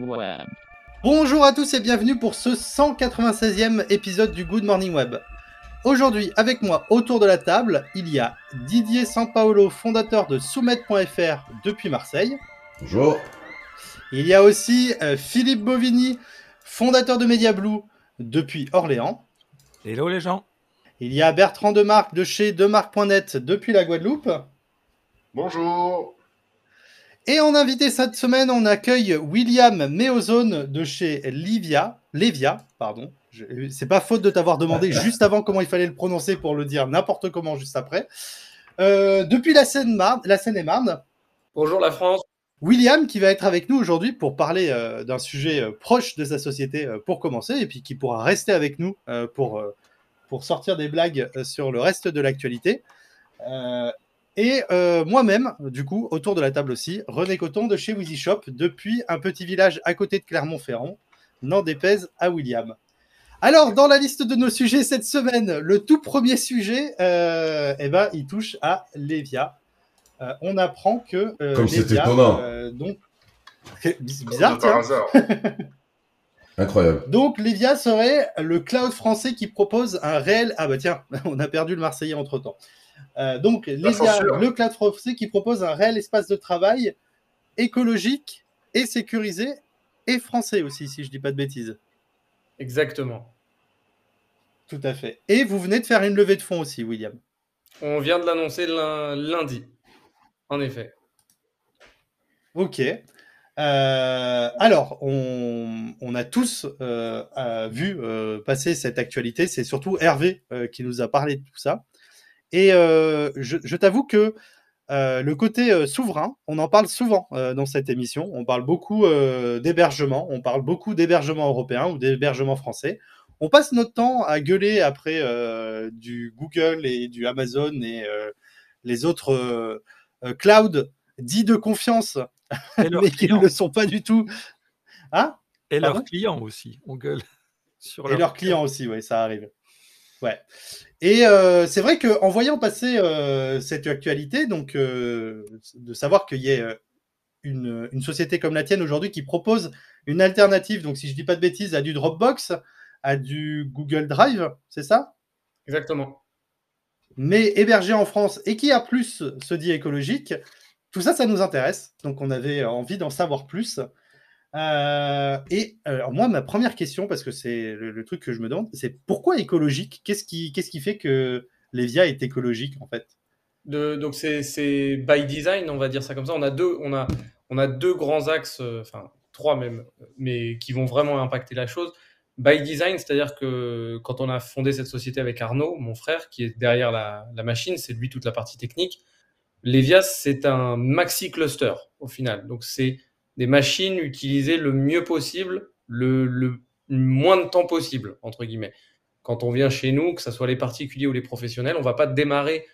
Web. Bonjour à tous et bienvenue pour ce 196e épisode du Good Morning Web. Aujourd'hui, avec moi autour de la table, il y a Didier Sampaolo, fondateur de Soumet.fr depuis Marseille. Bonjour. Il y a aussi euh, Philippe Bovini, fondateur de MediaBlue depuis Orléans. Hello les gens. Il y a Bertrand Demarque de chez Demarque.net depuis la Guadeloupe. Bonjour. Et en invité cette semaine, on accueille William Meozone de chez Livia, Levia, pardon. C'est pas faute de t'avoir demandé juste avant comment il fallait le prononcer pour le dire n'importe comment juste après. Euh, depuis la Seine-Marne, la Seine-et-Marne, Bonjour la France. William qui va être avec nous aujourd'hui pour parler euh, d'un sujet euh, proche de sa société euh, pour commencer et puis qui pourra rester avec nous euh, pour, euh, pour sortir des blagues euh, sur le reste de l'actualité. Et euh, moi-même, du coup, autour de la table aussi, René Coton de chez Wheezy Shop depuis un petit village à côté de Clermont-Ferrand, n'en déplaise à William. Alors, dans la liste de nos sujets cette semaine, le tout premier sujet, euh, eh ben, il touche à Lévia. Euh, on apprend que euh, Comme Lévia, étonnant. donc bizarre, tiens. Incroyable. Donc Lévia serait le cloud français qui propose un réel. Ah bah tiens, on a perdu le Marseillais entre temps. Donc Lévia, censure. le cloud français qui propose un réel espace de travail écologique et sécurisé et français aussi, si je dis pas de bêtises. Exactement. Tout à fait. Et vous venez de faire une levée de fonds aussi, William. On vient de l'annoncer lun- lundi. En effet. Ok. Euh, alors, on, on a tous euh, euh, vu euh, passer cette actualité. C'est surtout Hervé euh, qui nous a parlé de tout ça. Et euh, je, je t'avoue que euh, le côté euh, souverain, on en parle souvent euh, dans cette émission. On parle beaucoup d'hébergement, on parle beaucoup d'hébergement européen ou d'hébergement français. On passe notre temps à gueuler après du Google et du Amazon et les autres clouds dits de confiance Et mais qui ne le sont pas du tout. Hein? Et leurs clients aussi. On gueule sur Et leurs clients aussi, oui, ça arrive. Ouais. Et euh, c'est vrai qu'en voyant passer euh, cette actualité, donc euh, de savoir qu'il y ait une, une société comme la tienne aujourd'hui qui propose une alternative, donc si je dis pas de bêtises, à du Dropbox, à du Google Drive, c'est ça? Exactement. mais hébergé en France et qui a plus se dit écologique, tout ça, ça nous intéresse. Donc, on avait envie d'en savoir plus. Euh, et alors, moi, ma première question, parce que c'est le, truc que je me demande, c'est pourquoi écologique? Qu'est-ce qui, qu'est-ce qui fait que Lévia est écologique, en fait? Donc c'est c'est by design, on va dire ça comme ça. On a deux, on a, on a deux grands axes, euh, enfin trois même, mais qui vont vraiment impacter la chose. By design, c'est-à-dire que quand on a fondé cette société avec Arnaud, mon frère, qui est derrière la, machine, c'est lui toute la partie technique. Levias, c'est un maxi cluster au final. Donc c'est des machines utilisées le mieux possible, le, moins de temps possible, entre guillemets. Quand on vient chez nous, que ce soit les particuliers ou les professionnels, on va pas démarrer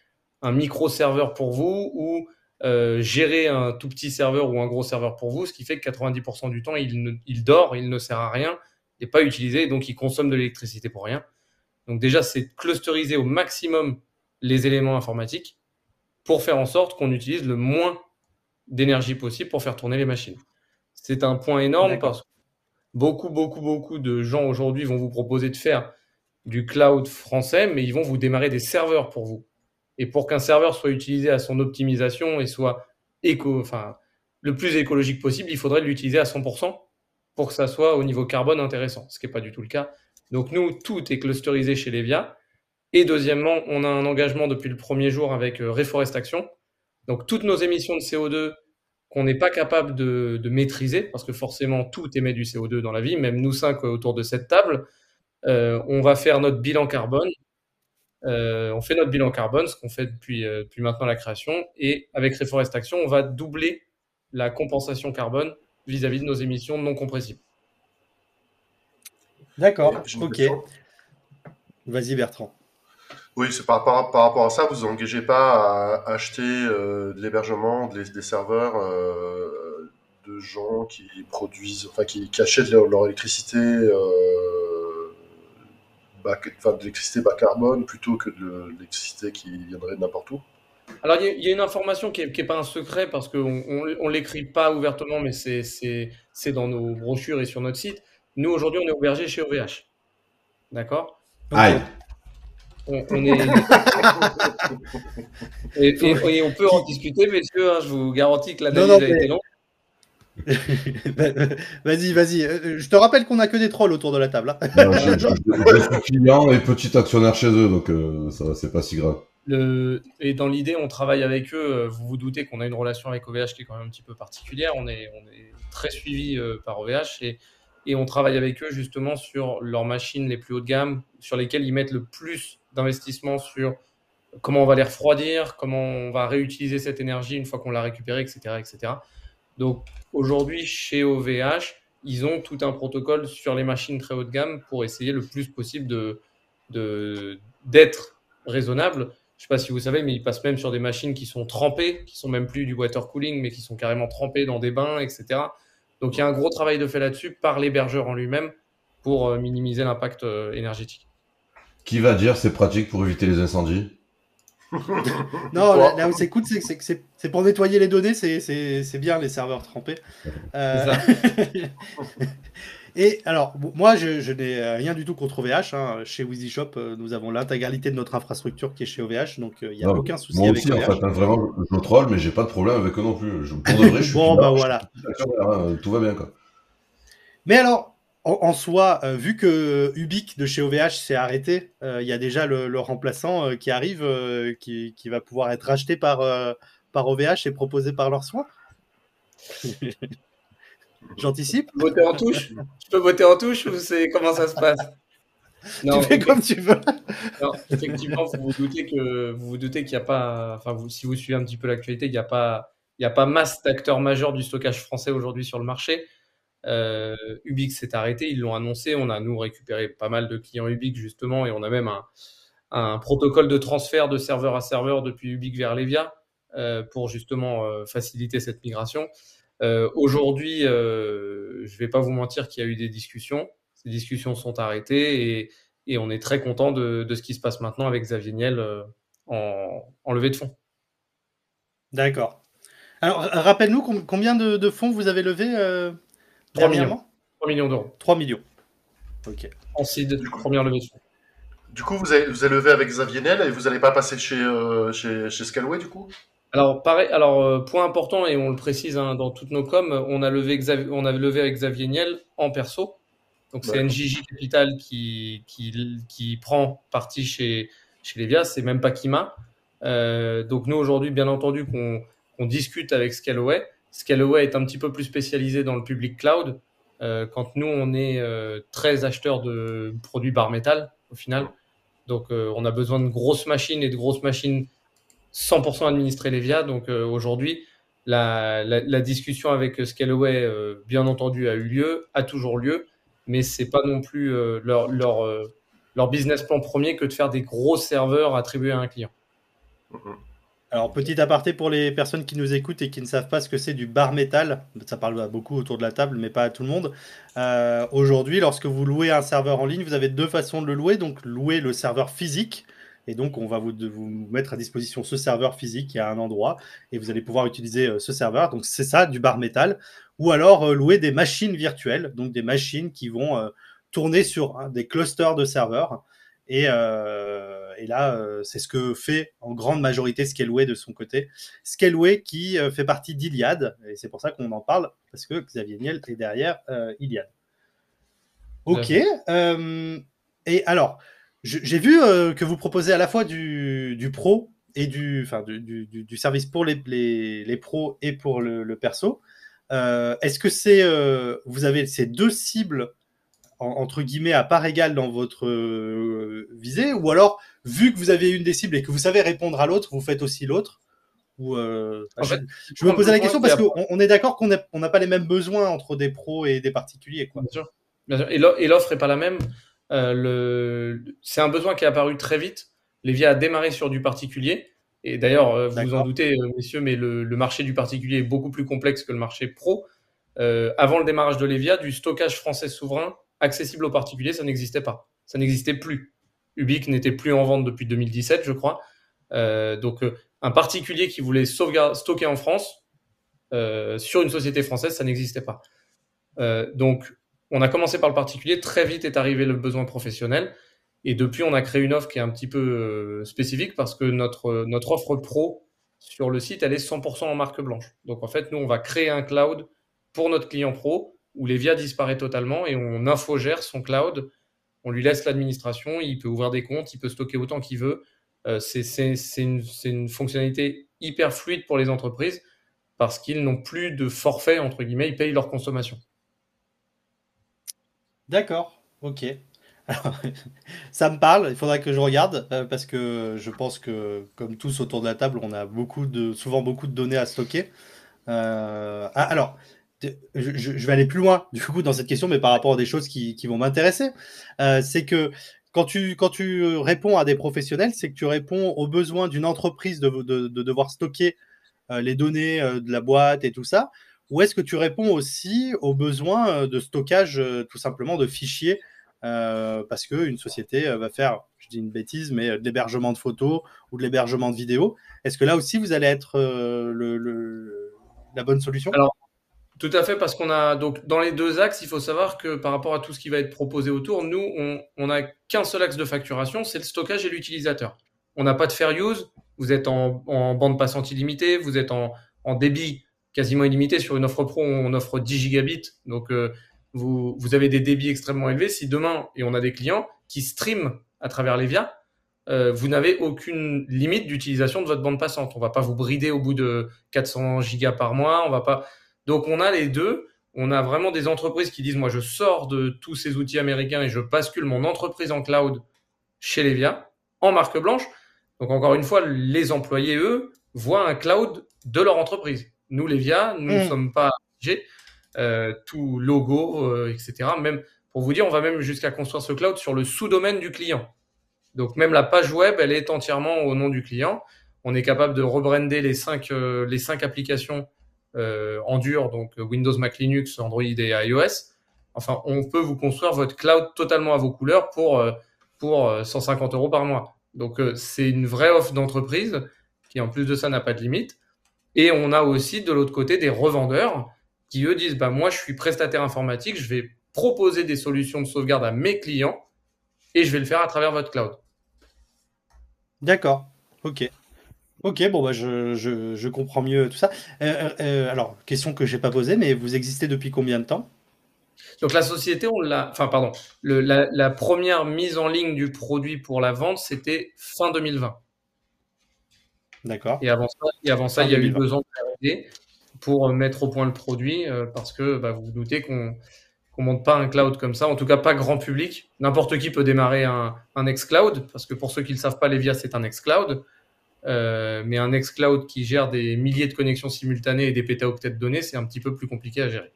un micro-serveur pour vous ou euh, gérer un tout petit serveur ou un gros serveur pour vous, ce qui fait que 90% du temps, il, ne- dort, il ne sert à rien, n'est pas utilisé, donc il consomme de l'électricité pour rien. Donc déjà, c'est clusteriser au maximum les éléments informatiques pour faire en sorte qu'on utilise le moins d'énergie possible pour faire tourner les machines. C'est un point énorme parce que beaucoup, beaucoup, beaucoup de gens aujourd'hui vont vous proposer de faire du cloud français, mais ils vont vous démarrer des serveurs pour vous. Et pour qu'un serveur soit utilisé à son optimisation et soit éco, enfin, le plus écologique possible, il faudrait l'utiliser à 100% pour que ça soit au niveau carbone intéressant, ce qui n'est pas du tout le cas. Donc nous, tout est clusterisé chez Levia. Et deuxièmement, on a un engagement depuis le premier jour avec euh, Reforest Action. Donc toutes nos émissions de CO2 qu'on n'est pas capable de, de maîtriser, parce que forcément tout émet du CO2 dans la vie, même nous cinq autour de cette table, euh, on va faire notre bilan carbone. Euh, on fait notre bilan carbone, ce qu'on fait depuis, euh, depuis maintenant la création, et avec Reforest Action, on va doubler la compensation carbone vis-à-vis de nos émissions non compressibles. D'accord, ok. Vas-y, Bertrand. Oui, c'est par, par, par rapport à ça, vous vous engagez pas à acheter euh, de l'hébergement, des, des serveurs euh, de gens qui produisent, enfin qui, qui achètent leur, leur électricité, euh, bas, enfin, de l'électricité bas carbone plutôt que de l'électricité qui viendrait de n'importe où? Alors, il y, a- il y a une information qui n'est pas un secret parce qu'on on, on l'écrit pas ouvertement, mais c'est- c'est c'est dans nos brochures et sur notre site. Nous, aujourd'hui, on est hébergé chez OVH. D'accord? Aïe. On, on est... et, et- et on peut en discuter, messieurs. hein, je vous garantis que l'analyse Non, non, a été longue. vas-y, vas-y. Euh, Je te rappelle qu'on a que des trolls autour de la table. hein. Non, je, je- je suis client et petit actionnaire chez eux, donc euh, ça c'est pas si grave. Le... Et dans l'idée, on travaille avec eux. euh, Vous vous doutez qu'on a une relation avec OVH qui est quand même un petit peu particulière. On est, on est très suivi euh, par OVH et, et on travaille avec eux justement sur leurs machines les plus haut de gamme, sur lesquelles ils mettent le plus d'investissement sur comment on va les refroidir, comment on va réutiliser cette énergie une fois qu'on l'a récupérée, etc., etc. Donc aujourd'hui, chez OVH, ils ont tout un protocole sur les machines très haut de gamme pour essayer le plus possible de d'être raisonnable. Je sais pas si vous savez, mais ils passent même sur des machines qui sont trempées, qui sont même plus du water cooling, mais qui sont carrément trempées dans des bains, etc. Donc il y a un gros travail de fait là-dessus par l'hébergeur en lui-même pour euh, minimiser l'impact euh, énergétique. Qui va dire c'est pratique pour éviter les incendies Non, là, là où c'est cool, c'est que pour nettoyer les données, c'est- bien les serveurs trempés. Euh, Et alors, moi, je, je n'ai rien du tout contre OVH. hein. Chez Wheezy Shop, euh, nous avons l'intégralité de notre infrastructure qui est chez OVH, donc euh, il n'y a Non, aucun souci Moi avec aussi, en OVH. fait, hein, vraiment, je troll, mais j'ai pas de problème avec eux non plus. Je, pour de vrai, je suis Bon, bah suis voilà. hein, tout va bien, quoi. Mais alors, en, en soi, euh, vu que Ubique de chez OVH s'est arrêté, euh, il y a déjà le, le remplaçant euh, qui arrive, euh, qui, qui va pouvoir être racheté par, euh, par OVH et proposé par leurs soins. J'anticipe. Voter en touche? Je peux voter en touche ou c'est comment ça se passe? Non, tu fais comme tu veux. Non, effectivement, vous vous doutez que vous vous doutez qu'il n'y a pas, enfin, vous, si vous suivez un petit peu l'actualité, il n'y a pas, il y a pas masse d'acteurs majeurs du stockage français aujourd'hui sur le marché. Euh, Ubix s'est arrêté, ils l'ont annoncé. On a nous récupéré pas mal de clients Ubix justement, et on a même un, protocole de transfert de serveur à serveur depuis Ubix vers Levia euh, pour justement euh, faciliter cette migration. Euh, aujourd'hui, je vais pas vous mentir qu'il y a eu des discussions. Ces discussions sont arrêtées et on est très content de, ce qui se passe maintenant avec Xavier Niel en, levée de fonds. D'accord. Alors, rappelle-nous com- combien de, de fonds vous avez levé 3 dernièrement 3 millions d'euros 3 millions. Ok. en seed, première levée. Du coup, vous avez, vous avez levé avec Xavier Niel et vous n'allez pas passer chez, euh, chez, chez Scalway, du coup? Alors, pareil, alors euh, point important, et on le précise hein, dans toutes nos coms, on a, levé Xavier, on a levé avec Xavier Niel en perso. Donc, c'est. NJJ Capital qui, qui, qui prend partie chez, chez Levia, c'est même pas Kima. Euh, donc, nous, aujourd'hui, bien entendu, qu'on qu'on discute avec Scalaway. Scalaway est un petit peu plus spécialisé dans le public cloud, euh, quand nous, on est euh, très acheteurs de produits bar métal, au final. Donc, euh, on a besoin de grosses machines et de grosses machines 100% administrées Levia. Donc, aujourd'hui, la, discussion avec Scalaway, bien entendu, a eu lieu, a toujours lieu, mais c'est pas non plus leur business plan premier que de faire des gros serveurs attribués à un client. Alors, petit aparté pour les personnes qui nous écoutent et qui ne savent pas ce que c'est du bar métal, ça parle à beaucoup autour de la table, mais pas à tout le monde. Euh, Aujourd'hui, lorsque vous louez un serveur en ligne, vous avez deux façons de le louer. Donc, louer le serveur physique, et donc on va vous, vous mettre à disposition ce serveur physique à un endroit, et vous allez pouvoir utiliser euh, ce serveur. Donc, c'est ça, du bar métal. Ou alors euh, louer des machines virtuelles, donc des machines qui vont tourner sur hein, des clusters de serveurs. Et, et là, euh, c'est ce que fait en grande majorité Scaleway de son côté. Scaleway qui euh, fait partie d'Iliad, et c'est pour ça qu'on en parle, parce que Xavier Niel est derrière euh, Iliad. Ok. et alors, j'ai vu que vous proposez à la fois du, du pro et du, enfin, du, du- du- du service pour les, les, les pros et pour le, le perso. Euh, Est-ce que c'est, euh, vous avez ces deux cibles en- entre guillemets à part égale dans votre euh, visée, ou alors vu que vous avez une des cibles et que vous savez répondre à l'autre, vous faites aussi l'autre ou euh, En je, fait, je me posais la question parce qu'on on est d'accord qu'on n'a pas les mêmes besoins entre des pros et des particuliers. Quoi. Bien sûr. Bien sûr. Et l'o- et l'offre est pas la même. Euh, le... C'est un besoin qui est apparu très vite. Levia a démarré sur du particulier. Et d'ailleurs, vous vous en doutez, messieurs, mais le, le marché du particulier est beaucoup plus complexe que le marché pro. Euh, avant le démarrage de Levia, du stockage français souverain accessible aux particuliers, ça n'existait pas. Ça n'existait plus. Ubique n'était plus en vente depuis 2017, je crois. Euh, donc, euh, un particulier qui voulait stocker en France euh, sur une société française, ça n'existait pas. Donc, on a commencé par le particulier. Très vite est arrivé le besoin professionnel. Et depuis, on a créé une offre qui est un petit peu spécifique parce que notre, notre offre pro sur le site, elle est 100% en marque blanche. Donc, en fait, nous, on va créer un cloud pour notre client pro où Levia disparaît totalement et on infogère son cloud. On lui laisse l'administration, il peut ouvrir des comptes, il peut stocker autant qu'il veut. Euh, c'est une, fonctionnalité hyper fluide pour les entreprises parce qu'ils n'ont plus de forfait, entre guillemets, ils payent leur consommation. D'accord, ok. ça me parle, il faudra que je regarde euh, parce que je pense que, comme tous autour de la table, on a beaucoup de, souvent beaucoup de données à stocker. Euh, ah, alors, je, vais aller plus loin du coup dans cette question, mais par rapport à des choses qui, vont m'intéresser. Euh, c'est que quand tu, quand tu réponds à des professionnels, c'est que tu réponds aux besoins d'une entreprise de, de, devoir stocker euh, les données euh, de la boîte et tout ça, ou est-ce que tu réponds aussi aux besoins de stockage tout simplement de fichiers parce qu'une société va faire, je dis une bêtise, mais de l'hébergement de photos ou de l'hébergement de vidéos. Est-ce que là aussi vous allez être le, la bonne solution? Tout à fait, parce qu'on a donc dans les deux axes, il faut savoir que par rapport à tout ce qui va être proposé autour, nous, on n'a qu'un seul axe de facturation, c'est le stockage et l'utilisateur. On n'a pas de fair use, vous êtes en, bande passante illimitée, vous êtes en, débit quasiment illimité. Sur une offre pro, on offre 10 gigabits, donc euh, vous, avez des débits extrêmement élevés. Si demain, et on a des clients qui streament à travers les via, euh, vous n'avez aucune limite d'utilisation de votre bande passante. On va pas vous brider au bout de 400 gigas par mois, on va pas donc on a les deux. On a vraiment des entreprises qui disent, moi je sors de tous ces outils américains et je bascule mon entreprise en cloud chez Levia, en marque blanche. Donc encore une fois, les employés, eux, voient un cloud de leur entreprise. Nous, Levia, nous ne mm. sommes pas euh, tout logo, euh, etc. Même pour vous dire, on va même jusqu'à construire ce cloud sur le sous-domaine du client. Donc même la page web, elle est entièrement au nom du client. On est capable de rebrander les cinq, euh, les cinq applications en dur, donc Windows, Mac, Linux, Android et iOS. Enfin, on peut vous construire votre cloud totalement à vos couleurs pour, euh, pour 150 euh, euros par mois. Donc, c'est une vraie offre d'entreprise qui, en plus de ça, n'a pas de limite. Et on a aussi de l'autre côté des revendeurs qui, eux, disent, bah, moi, je suis prestataire informatique, je vais proposer des solutions de sauvegarde à mes clients et je vais le faire à travers votre cloud. D'accord. OK. Ok, bon, bah, je, je, comprends mieux tout ça. Euh, euh, euh, alors, question que je n'ai pas posée, mais vous existez depuis combien de temps? Donc, la société, on l'a. Enfin, pardon. Le, la, première mise en ligne du produit pour la vente, c'était fin 2020. D'accord. Et avant ça, et avant ça il y a eu deux ans de pour mettre au point le produit, parce que bah, vous vous doutez qu'on ne monte pas un cloud comme ça, en tout cas pas grand public. N'importe qui peut démarrer un, un ex-cloud, parce que pour ceux qui ne le savent pas, Levia, c'est un ex-cloud. Euh, mais un Nextcloud qui gère des milliers de connexions simultanées et des pétaoctets de données, c'est un petit peu plus compliqué à gérer.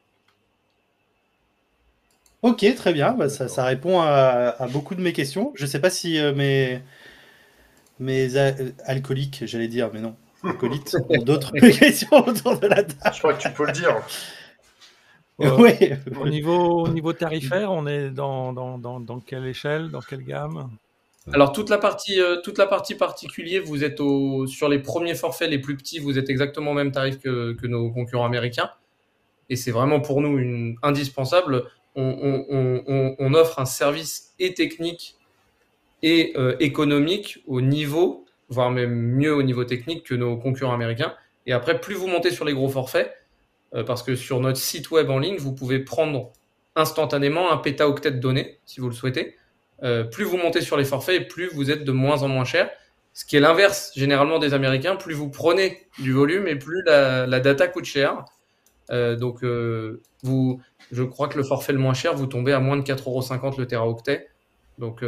Ok, très bien. Bah, ça, répond à, beaucoup de mes questions. Je ne sais pas si euh, mes, mes euh, alcooliques, j'allais dire, mais non, alcoolites, ont d'autres questions autour de la table. Je crois que tu peux le dire. oui. Au niveau, au niveau tarifaire, on est dans, dans, dans, dans quelle échelle, dans quelle gamme? Alors toute la partie euh, toute la partie particulier, vous êtes au, sur les premiers forfaits les plus petits, vous êtes exactement au même tarif que, que nos concurrents américains. Et c'est vraiment pour nous indispensable. On, on, on, offre un service et technique et euh, économique au niveau, voire même mieux au niveau technique que nos concurrents américains. Et après, plus vous montez sur les gros forfaits, euh, parce que sur notre site web en ligne, vous pouvez prendre instantanément un pétaoctet de données, si vous le souhaitez. Euh, plus vous montez sur les forfaits, plus vous êtes de moins en moins cher. Ce qui est l'inverse généralement des Américains. Plus vous prenez du volume et plus la, data coûte cher. Euh, donc, euh, vous, je crois que le forfait le moins cher, vous tombez à moins de 4,50€ le teraoctet. Donc,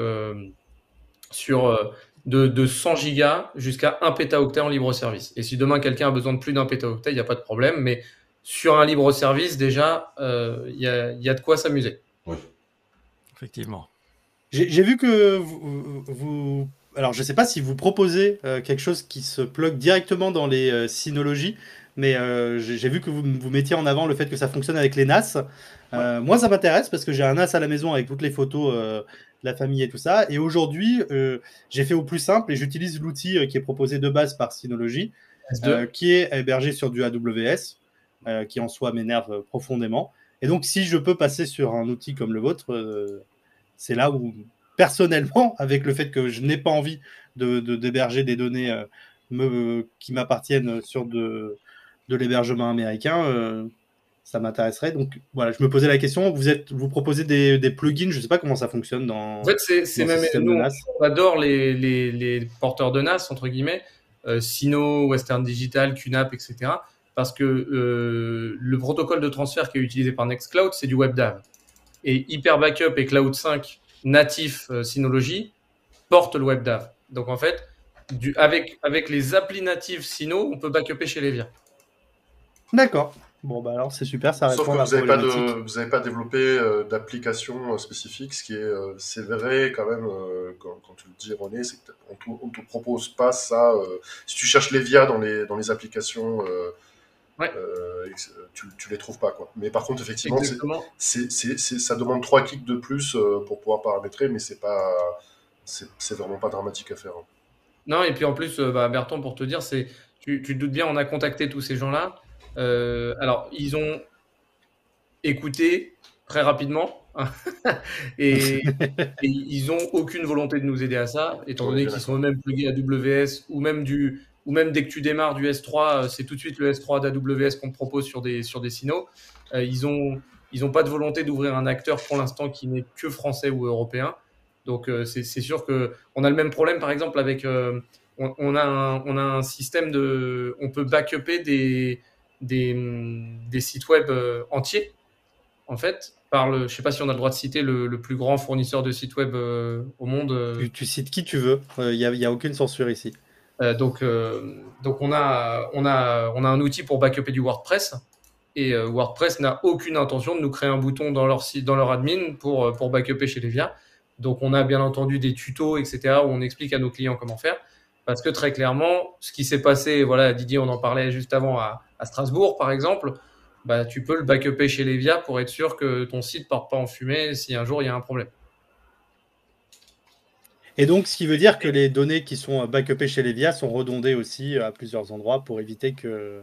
sur de, 100 gigas jusqu'à 1 pétaoctet en libre service. Et si demain quelqu'un a besoin de plus d'un pétaoctet, il n'y a pas de problème. Mais sur un libre service, déjà, il y a, y, a, de quoi s'amuser. Oui. Effectivement. J'ai vu que vous, Alors, je ne sais pas si vous proposez euh, quelque chose qui se plug directement dans les euh, synologies, mais euh, j'ai vu que vous, vous mettiez en avant le fait que ça fonctionne avec les NAS. moi, ça m'intéresse parce que j'ai un NAS à la maison avec toutes les photos la famille et tout ça. Et aujourd'hui, euh, j'ai fait au plus simple et j'utilise l'outil euh, qui est proposé de base par Synology, euh, qui est hébergé sur du AWS, euh, qui en soi m'énerve profondément. Et donc, si je peux passer sur un outil comme le vôtre, euh, c'est là où, personnellement, avec le fait que je n'ai pas envie de de- d'héberger des données euh, me, qui m'appartiennent sur de, de l'hébergement américain, euh, ça m'intéresserait. Donc voilà, je me posais la question. Vous êtes, vous proposez des, des plugins, je ne sais pas comment ça fonctionne dans. En fait, c'est c'est dans ce même nous, on adore les, les, les porteurs de NAS entre guillemets, euh, Sino, Western Digital, QNAP, etc. Parce que le protocole de transfert qui est utilisé par Nextcloud, c'est du WebDAV. Et Hyper Backup et Cloud 5 natif euh, Synology portent le WebDAV. Donc en fait, du, avec, avec les applis natives Sino, on peut backuper chez Levia. D'accord. Bon bah alors c'est super, ça Sauf que à vous n'avez pas, problématique. de, vous avez pas développé euh, d'application euh, spécifique, ce qui est euh, c'est vrai quand même, euh, quand, quand tu le dis René, c'est qu'on ne te propose pas ça. euh, si tu cherches les VIA dans les, dans les applications, euh, Ouais. euh, ex- tu, tu les trouves pas. Quoi. Mais par contre, effectivement, c'est, ça demande trois clics de plus euh, pour pouvoir paramétrer, mais c'est pas c'est, vraiment pas dramatique à faire. hein. Non, et puis en plus, euh, bah, Bertrand, pour te dire, c'est, tu, tu te doutes bien, on a contacté tous ces gens-là. Euh, alors, ils ont écouté très rapidement et, et ils ont aucune volonté de nous aider à ça, étant donné qu'ils sont eux-mêmes plugués AWS ou même du ou même dès que tu démarres du S3, euh, c'est tout de suite le S3 d'AWS qu'on te propose sur des sur des Sino. Euh, ils ont ils ont pas de volonté d'ouvrir un acteur pour l'instant qui n'est que français ou européen. Donc euh, c'est sûr que on a le même problème par exemple avec euh, on, a un, on a un système de on peut backuper des des, hum, des sites web euh, entiers en fait par le je sais pas si on a le droit de citer le, plus grand fournisseur de sites web euh, au monde euh, Tu, cites qui tu veux, il n'y a, a aucune censure ici. Euh, donc, euh, donc on a, on a, on a un outil pour backuper du WordPress. Et euh, WordPress n'a aucune intention de nous créer un bouton dans leur site, dans leur admin pour, pour backuper chez Levia. Donc on a bien entendu des tutos, etc., où on explique à nos clients comment faire. Parce que très clairement, ce qui s'est passé, voilà, Didier, on en parlait juste avant à, Strasbourg, par exemple, bah, tu peux le backuper chez Levia pour être sûr que ton site ne parte pas en fumée si un jour il y a un problème. Et donc, ce qui veut dire que les données qui sont backupées chez Levia sont redondées aussi à plusieurs endroits pour éviter que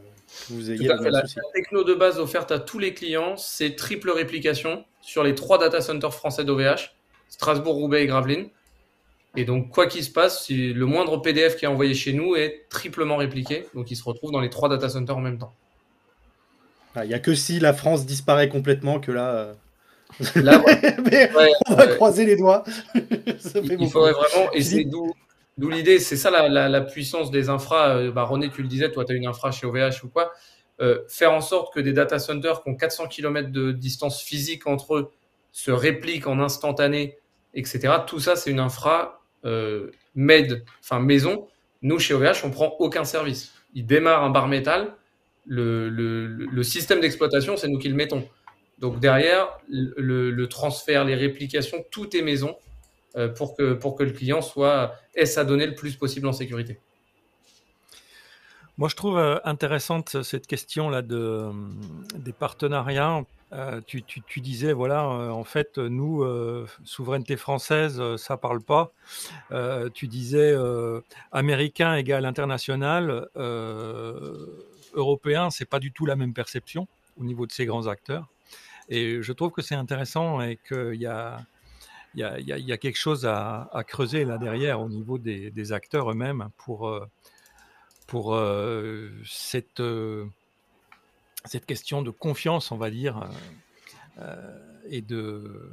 vous ayez Tout à fait. La, la techno de base offerte à tous les clients, c'est triple réplication sur les trois data centers français d'OVH, Strasbourg, Roubaix et Gravelines. Et donc, quoi qu'il se passe, si le moindre PDF qui est envoyé chez nous est triplement répliqué. Donc, il se retrouve dans les trois data centers en même temps. Ah, Il n'y a que si la France disparaît complètement que là. Là, ouais, Mais ouais, on va ouais. croiser les doigts. Ça fait il, faudrait vraiment, et c'est d'où d'où l'idée, c'est ça la, la, la puissance des infras. Euh, Bah, René, tu le disais, toi, tu as une infra chez OVH ou quoi. Euh, faire en sorte que des data centers qui ont 400 km de distance physique entre eux se répliquent en instantané, etc. Tout ça, c'est une infra euh, made, enfin maison. Nous, chez OVH, on prend aucun service. Il démarre un bar métal. Le, le, le système d'exploitation, c'est nous qui le mettons. Donc derrière, le, transfert, les réplications, tout est maison euh, pour, que, pour que le client soit ait sa donnée le plus possible en sécurité. Moi, je trouve euh, intéressante cette question là de des partenariats. Euh, tu, tu, disais voilà, en fait, nous, souveraineté française, ça parle pas. Tu disais américain égale international, européen, c'est pas du tout la même perception au niveau de ces grands acteurs. Et je trouve que c'est intéressant et qu'il y a il y, a, il y a quelque chose à, à, creuser là derrière au niveau des, des acteurs eux-mêmes pour euh, pour euh, cette, euh, cette question de confiance, on va dire, euh, et de,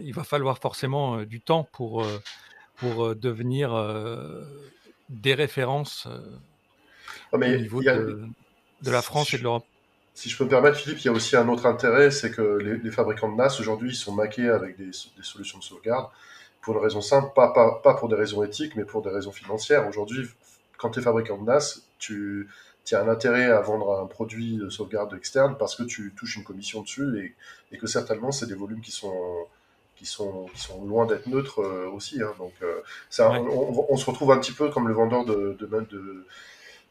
il va falloir forcément du temps pour, pour devenir des références Ah, mais au niveau a, de, de, la France et de l'Europe. Si je peux me permettre, Philippe, il y a aussi un autre intérêt, c'est que les, les, fabricants de NAS aujourd'hui, ils sont maqués avec des, des, solutions de sauvegarde pour une raison simple, pas, pas, pas pour des raisons éthiques, mais pour des raisons financières. Aujourd'hui, quand tu es fabricant de NAS, tu, as un intérêt à vendre un produit de sauvegarde externe parce que tu touches une commission dessus et, et que certainement, c'est des volumes qui sont, qui sont, qui sont loin d'être neutres euh, aussi. Hein. Donc, euh, ouais. on, on, se retrouve un petit peu comme le vendeur de, de, de,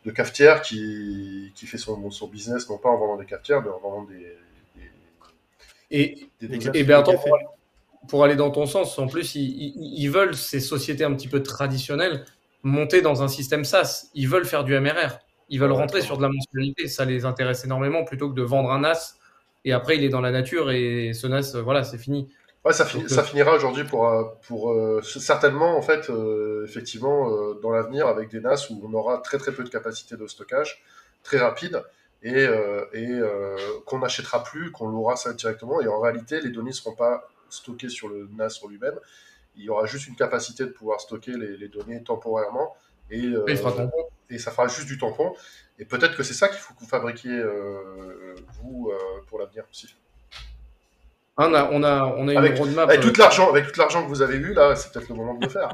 de cafetière qui, qui fait son, son, business, non pas en vendant des cafetières, mais en vendant des. des et, des et Bertrand, pour, pour aller dans ton sens, en plus, ils, ils- ils veulent, ces sociétés un petit peu traditionnelles, monter dans un système SaaS. Ils veulent faire du MRR. Ils veulent rentrer sur de la mensualité. Ça les intéresse énormément plutôt que de vendre un NAS et après il est dans la nature et ce NAS, voilà, c'est fini. Ouais, ça, finit- Donc, ça euh, finira aujourd'hui pour, euh, pour euh, certainement, en fait, euh, effectivement, euh, dans l'avenir, avec des NAS où on aura très très peu de capacité de stockage, très rapide, et, euh, et euh, qu'on n'achètera plus, qu'on l'aura ça directement. Et en réalité, les données ne seront pas stockées sur le NAS en lui-même. Il y aura juste une capacité de pouvoir stocker les, les données temporairement. Et, euh, et ça fera juste du tampon. Et peut-être que c'est ça qu'il faut que vous fabriquiez, euh, vous, euh, pour l'avenir aussi. Ah, On a, on a, on a une Avec- roadmap. Avec euh, tout l'argent, avec tout l'argent que vous avez eu là, c'est peut-être le moment de le faire.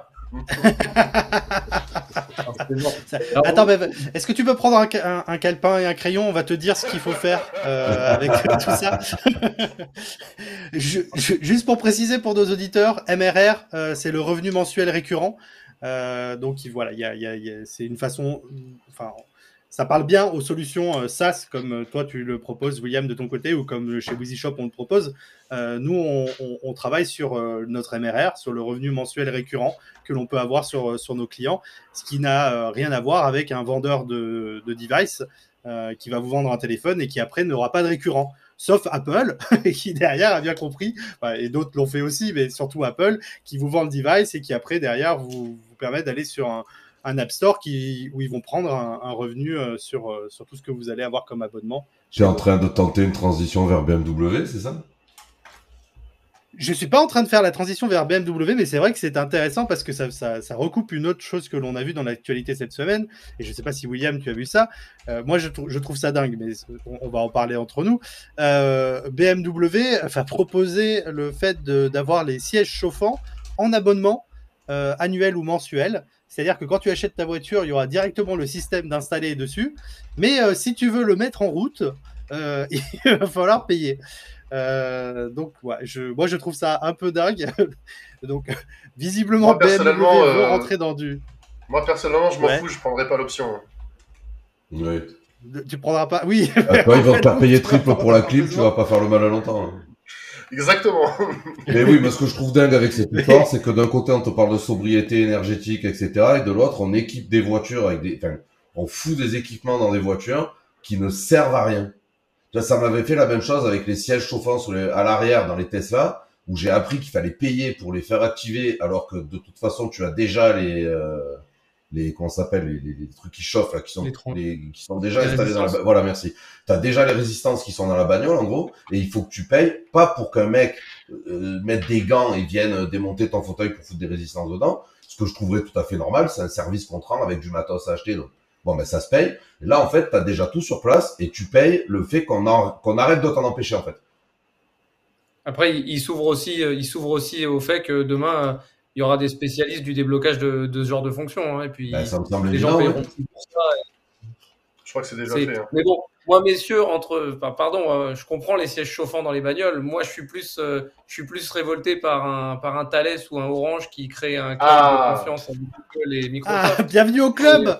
Alors, Attends, mais est-ce que tu peux prendre un, un- un calepin et un crayon? On va te dire ce qu'il faut faire euh, avec tout ça. Je- je- juste pour préciser pour nos auditeurs, MRR, euh, c'est le revenu mensuel récurrent. Euh, donc il- voilà, y a- il y a- il y a- c'est une façon. Enfin, ça parle bien aux solutions euh, SaaS comme euh, toi tu le proposes, William, de ton côté, ou comme chez Wheezy on le propose. Euh, nous, on, travaille sur euh, notre MRR, sur le revenu mensuel récurrent que l'on peut avoir sur, sur nos clients, ce qui n'a euh, rien à voir avec un vendeur de, de device euh, qui va vous vendre un téléphone et qui après n'aura pas de récurrent. Sauf Apple, qui derrière a bien compris, et d'autres l'ont fait aussi, mais surtout Apple, qui vous vend le device et qui après derrière vous, vous permet d'aller sur un, un App Store qui, où ils vont prendre un, un revenu euh, sur, euh, sur tout ce que vous allez avoir comme abonnement. Tu es en train de tenter une transition vers BMW, c'est ça? Je suis pas en train de faire la transition vers BMW, mais c'est vrai que c'est intéressant parce que ça, ça, ça recoupe une autre chose que l'on a vu dans l'actualité cette semaine. Et je sais pas si William, tu as vu ça. Euh, moi, je, trou- je trouve ça dingue, mais on, on va en parler entre nous. Euh, BMW va proposer le fait d'avoir les sièges chauffants en abonnement euh, annuel ou mensuel. C'est-à-dire que quand tu achètes ta voiture, il y aura directement le système d'installer dessus. Mais euh, si tu veux le mettre en route, euh, il va falloir payer. Euh, donc, ouais, je, moi, je trouve ça un peu dingue. donc, visiblement, Moi, BMW personnellement, euh, rentrer dans du. Moi, personnellement, je m'en Ouais. fous, je prendrai pas l'option. Oui. Tu prendras pas. Oui. Ah, toi, ils vont te faire payer triple pour la clim, tu vas pas faire le mal à longtemps. hein. Exactement. Mais oui, mais ce que je trouve dingue avec cette histoire, c'est que d'un côté, on te parle de sobriété énergétique, etc., et de l'autre, on équipe des voitures avec des, enfin, on fout des équipements dans des voitures qui ne servent à rien. Ça m'avait fait la même chose avec les sièges chauffants à l'arrière dans les Tesla, où j'ai appris qu'il fallait payer pour les faire activer, alors que de toute façon, tu as déjà les, euh, les, comment s'appelle, les, les, les trucs qui chauffent, là, qui sont, Les qui sont déjà Les installés dans la, voilà, merci. T'as déjà les résistances qui sont dans la bagnole, en gros, et il faut que tu payes, pas pour qu'un mec euh, mette des gants et vienne euh, démonter ton fauteuil pour foutre des résistances dedans, ce que je trouverais tout à fait normal, c'est un service qu'on te rend avec du matos à acheter, donc bon, ben ça se paye. Et là, en fait, t'as déjà tout sur place et tu payes le fait qu'on en- qu'on arrête de t'en empêcher, en fait. Après, il, il s'ouvre aussi, euh, il s'ouvre aussi au fait que demain, euh, il y aura des spécialistes du déblocage de, de ce genre de fonction. hein, et puis, ça me semble les gens paieront ouais. pour ça. Je crois que c'est déjà fait. hein. Mais bon, moi, messieurs, entre, enfin, pardon, euh, je comprends les sièges chauffants dans les bagnoles. Moi, je suis plus, euh, je suis plus révolté par un, par un Thales ou un Orange qui crée un club Ah. de confiance avec Google et Ah, Microsoft. bienvenue au club.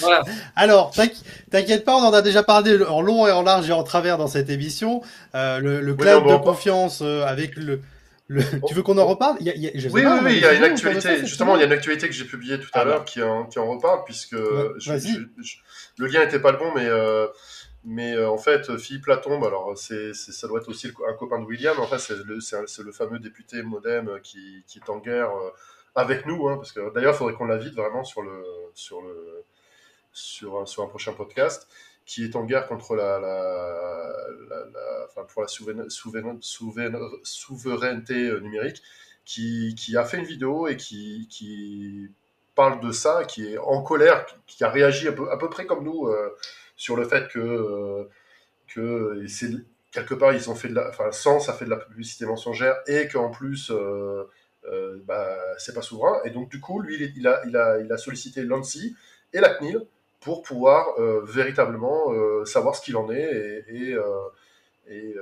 Voilà. Alors, t'inqui- t'inquiète pas, on en a déjà parlé en long et en large et en travers dans cette émission. Euh, le, le Oui, cloud on de en confiance euh, avec le, le- Tu veux qu'on en reparle? Il y a- il y a- je sais Oui, pas, oui, oui, il y a une actualité. Justement, il y a une actualité que j'ai publiée tout à Ah l'heure qui, en, qui en reparle, puisque Ouais, je- vas-y. je- je- le lien n'était pas le bon, mais, euh, mais euh, en fait, Philippe Latombe, alors c'est, ça doit être aussi un copain de William, en fait, c'est le, fameux député modem qui, qui est en guerre euh, avec nous, hein, parce que d'ailleurs, il faudrait qu'on l'invite vraiment sur, le, sur, le, sur, un, sur un prochain podcast, qui est en guerre contre la, enfin, pour la souveraine- souveraine- souveraine- souveraineté euh, numérique, qui, a fait une vidéo et qui, parle de ça, qui est en colère, qui, a réagi à peu, près comme nous euh, sur le fait que, euh, quelque part ils ont fait de la, enfin Sens a fait de la publicité mensongère et qu'en plus euh, bah, c'est pas souverain. Et donc du coup lui il a, il a sollicité l'ANSI et la CNIL pour pouvoir euh, véritablement euh, savoir ce qu'il en est et, et, euh, et,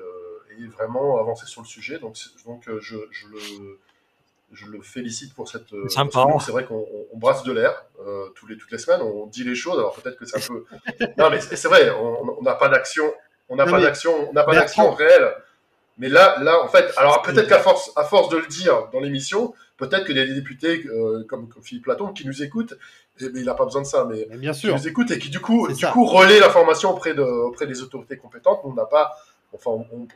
et vraiment avancer sur le sujet. Donc, donc je, je le, je le félicite pour cette. que C'est vrai qu'on on- on brasse de l'air euh, tous les, toutes les semaines, on dit les choses. Alors peut-être que c'est un peu. Non, mais c'est vrai, on n'a pas d'action. On n'a pas d'action. On n'a pas d'action réelle. Mais là, là, en fait, alors peut-être qu'à force, à force de le dire dans l'émission, peut-être qu'il y a des députés euh, comme, Philippe Platon qui nous écoutent, et, mais il n'a pas besoin de ça, mais, bien sûr. qui nous écoutent et qui du coup, du coup relaient l'information auprès, de, auprès des autorités compétentes. On n'a pas, enfin, on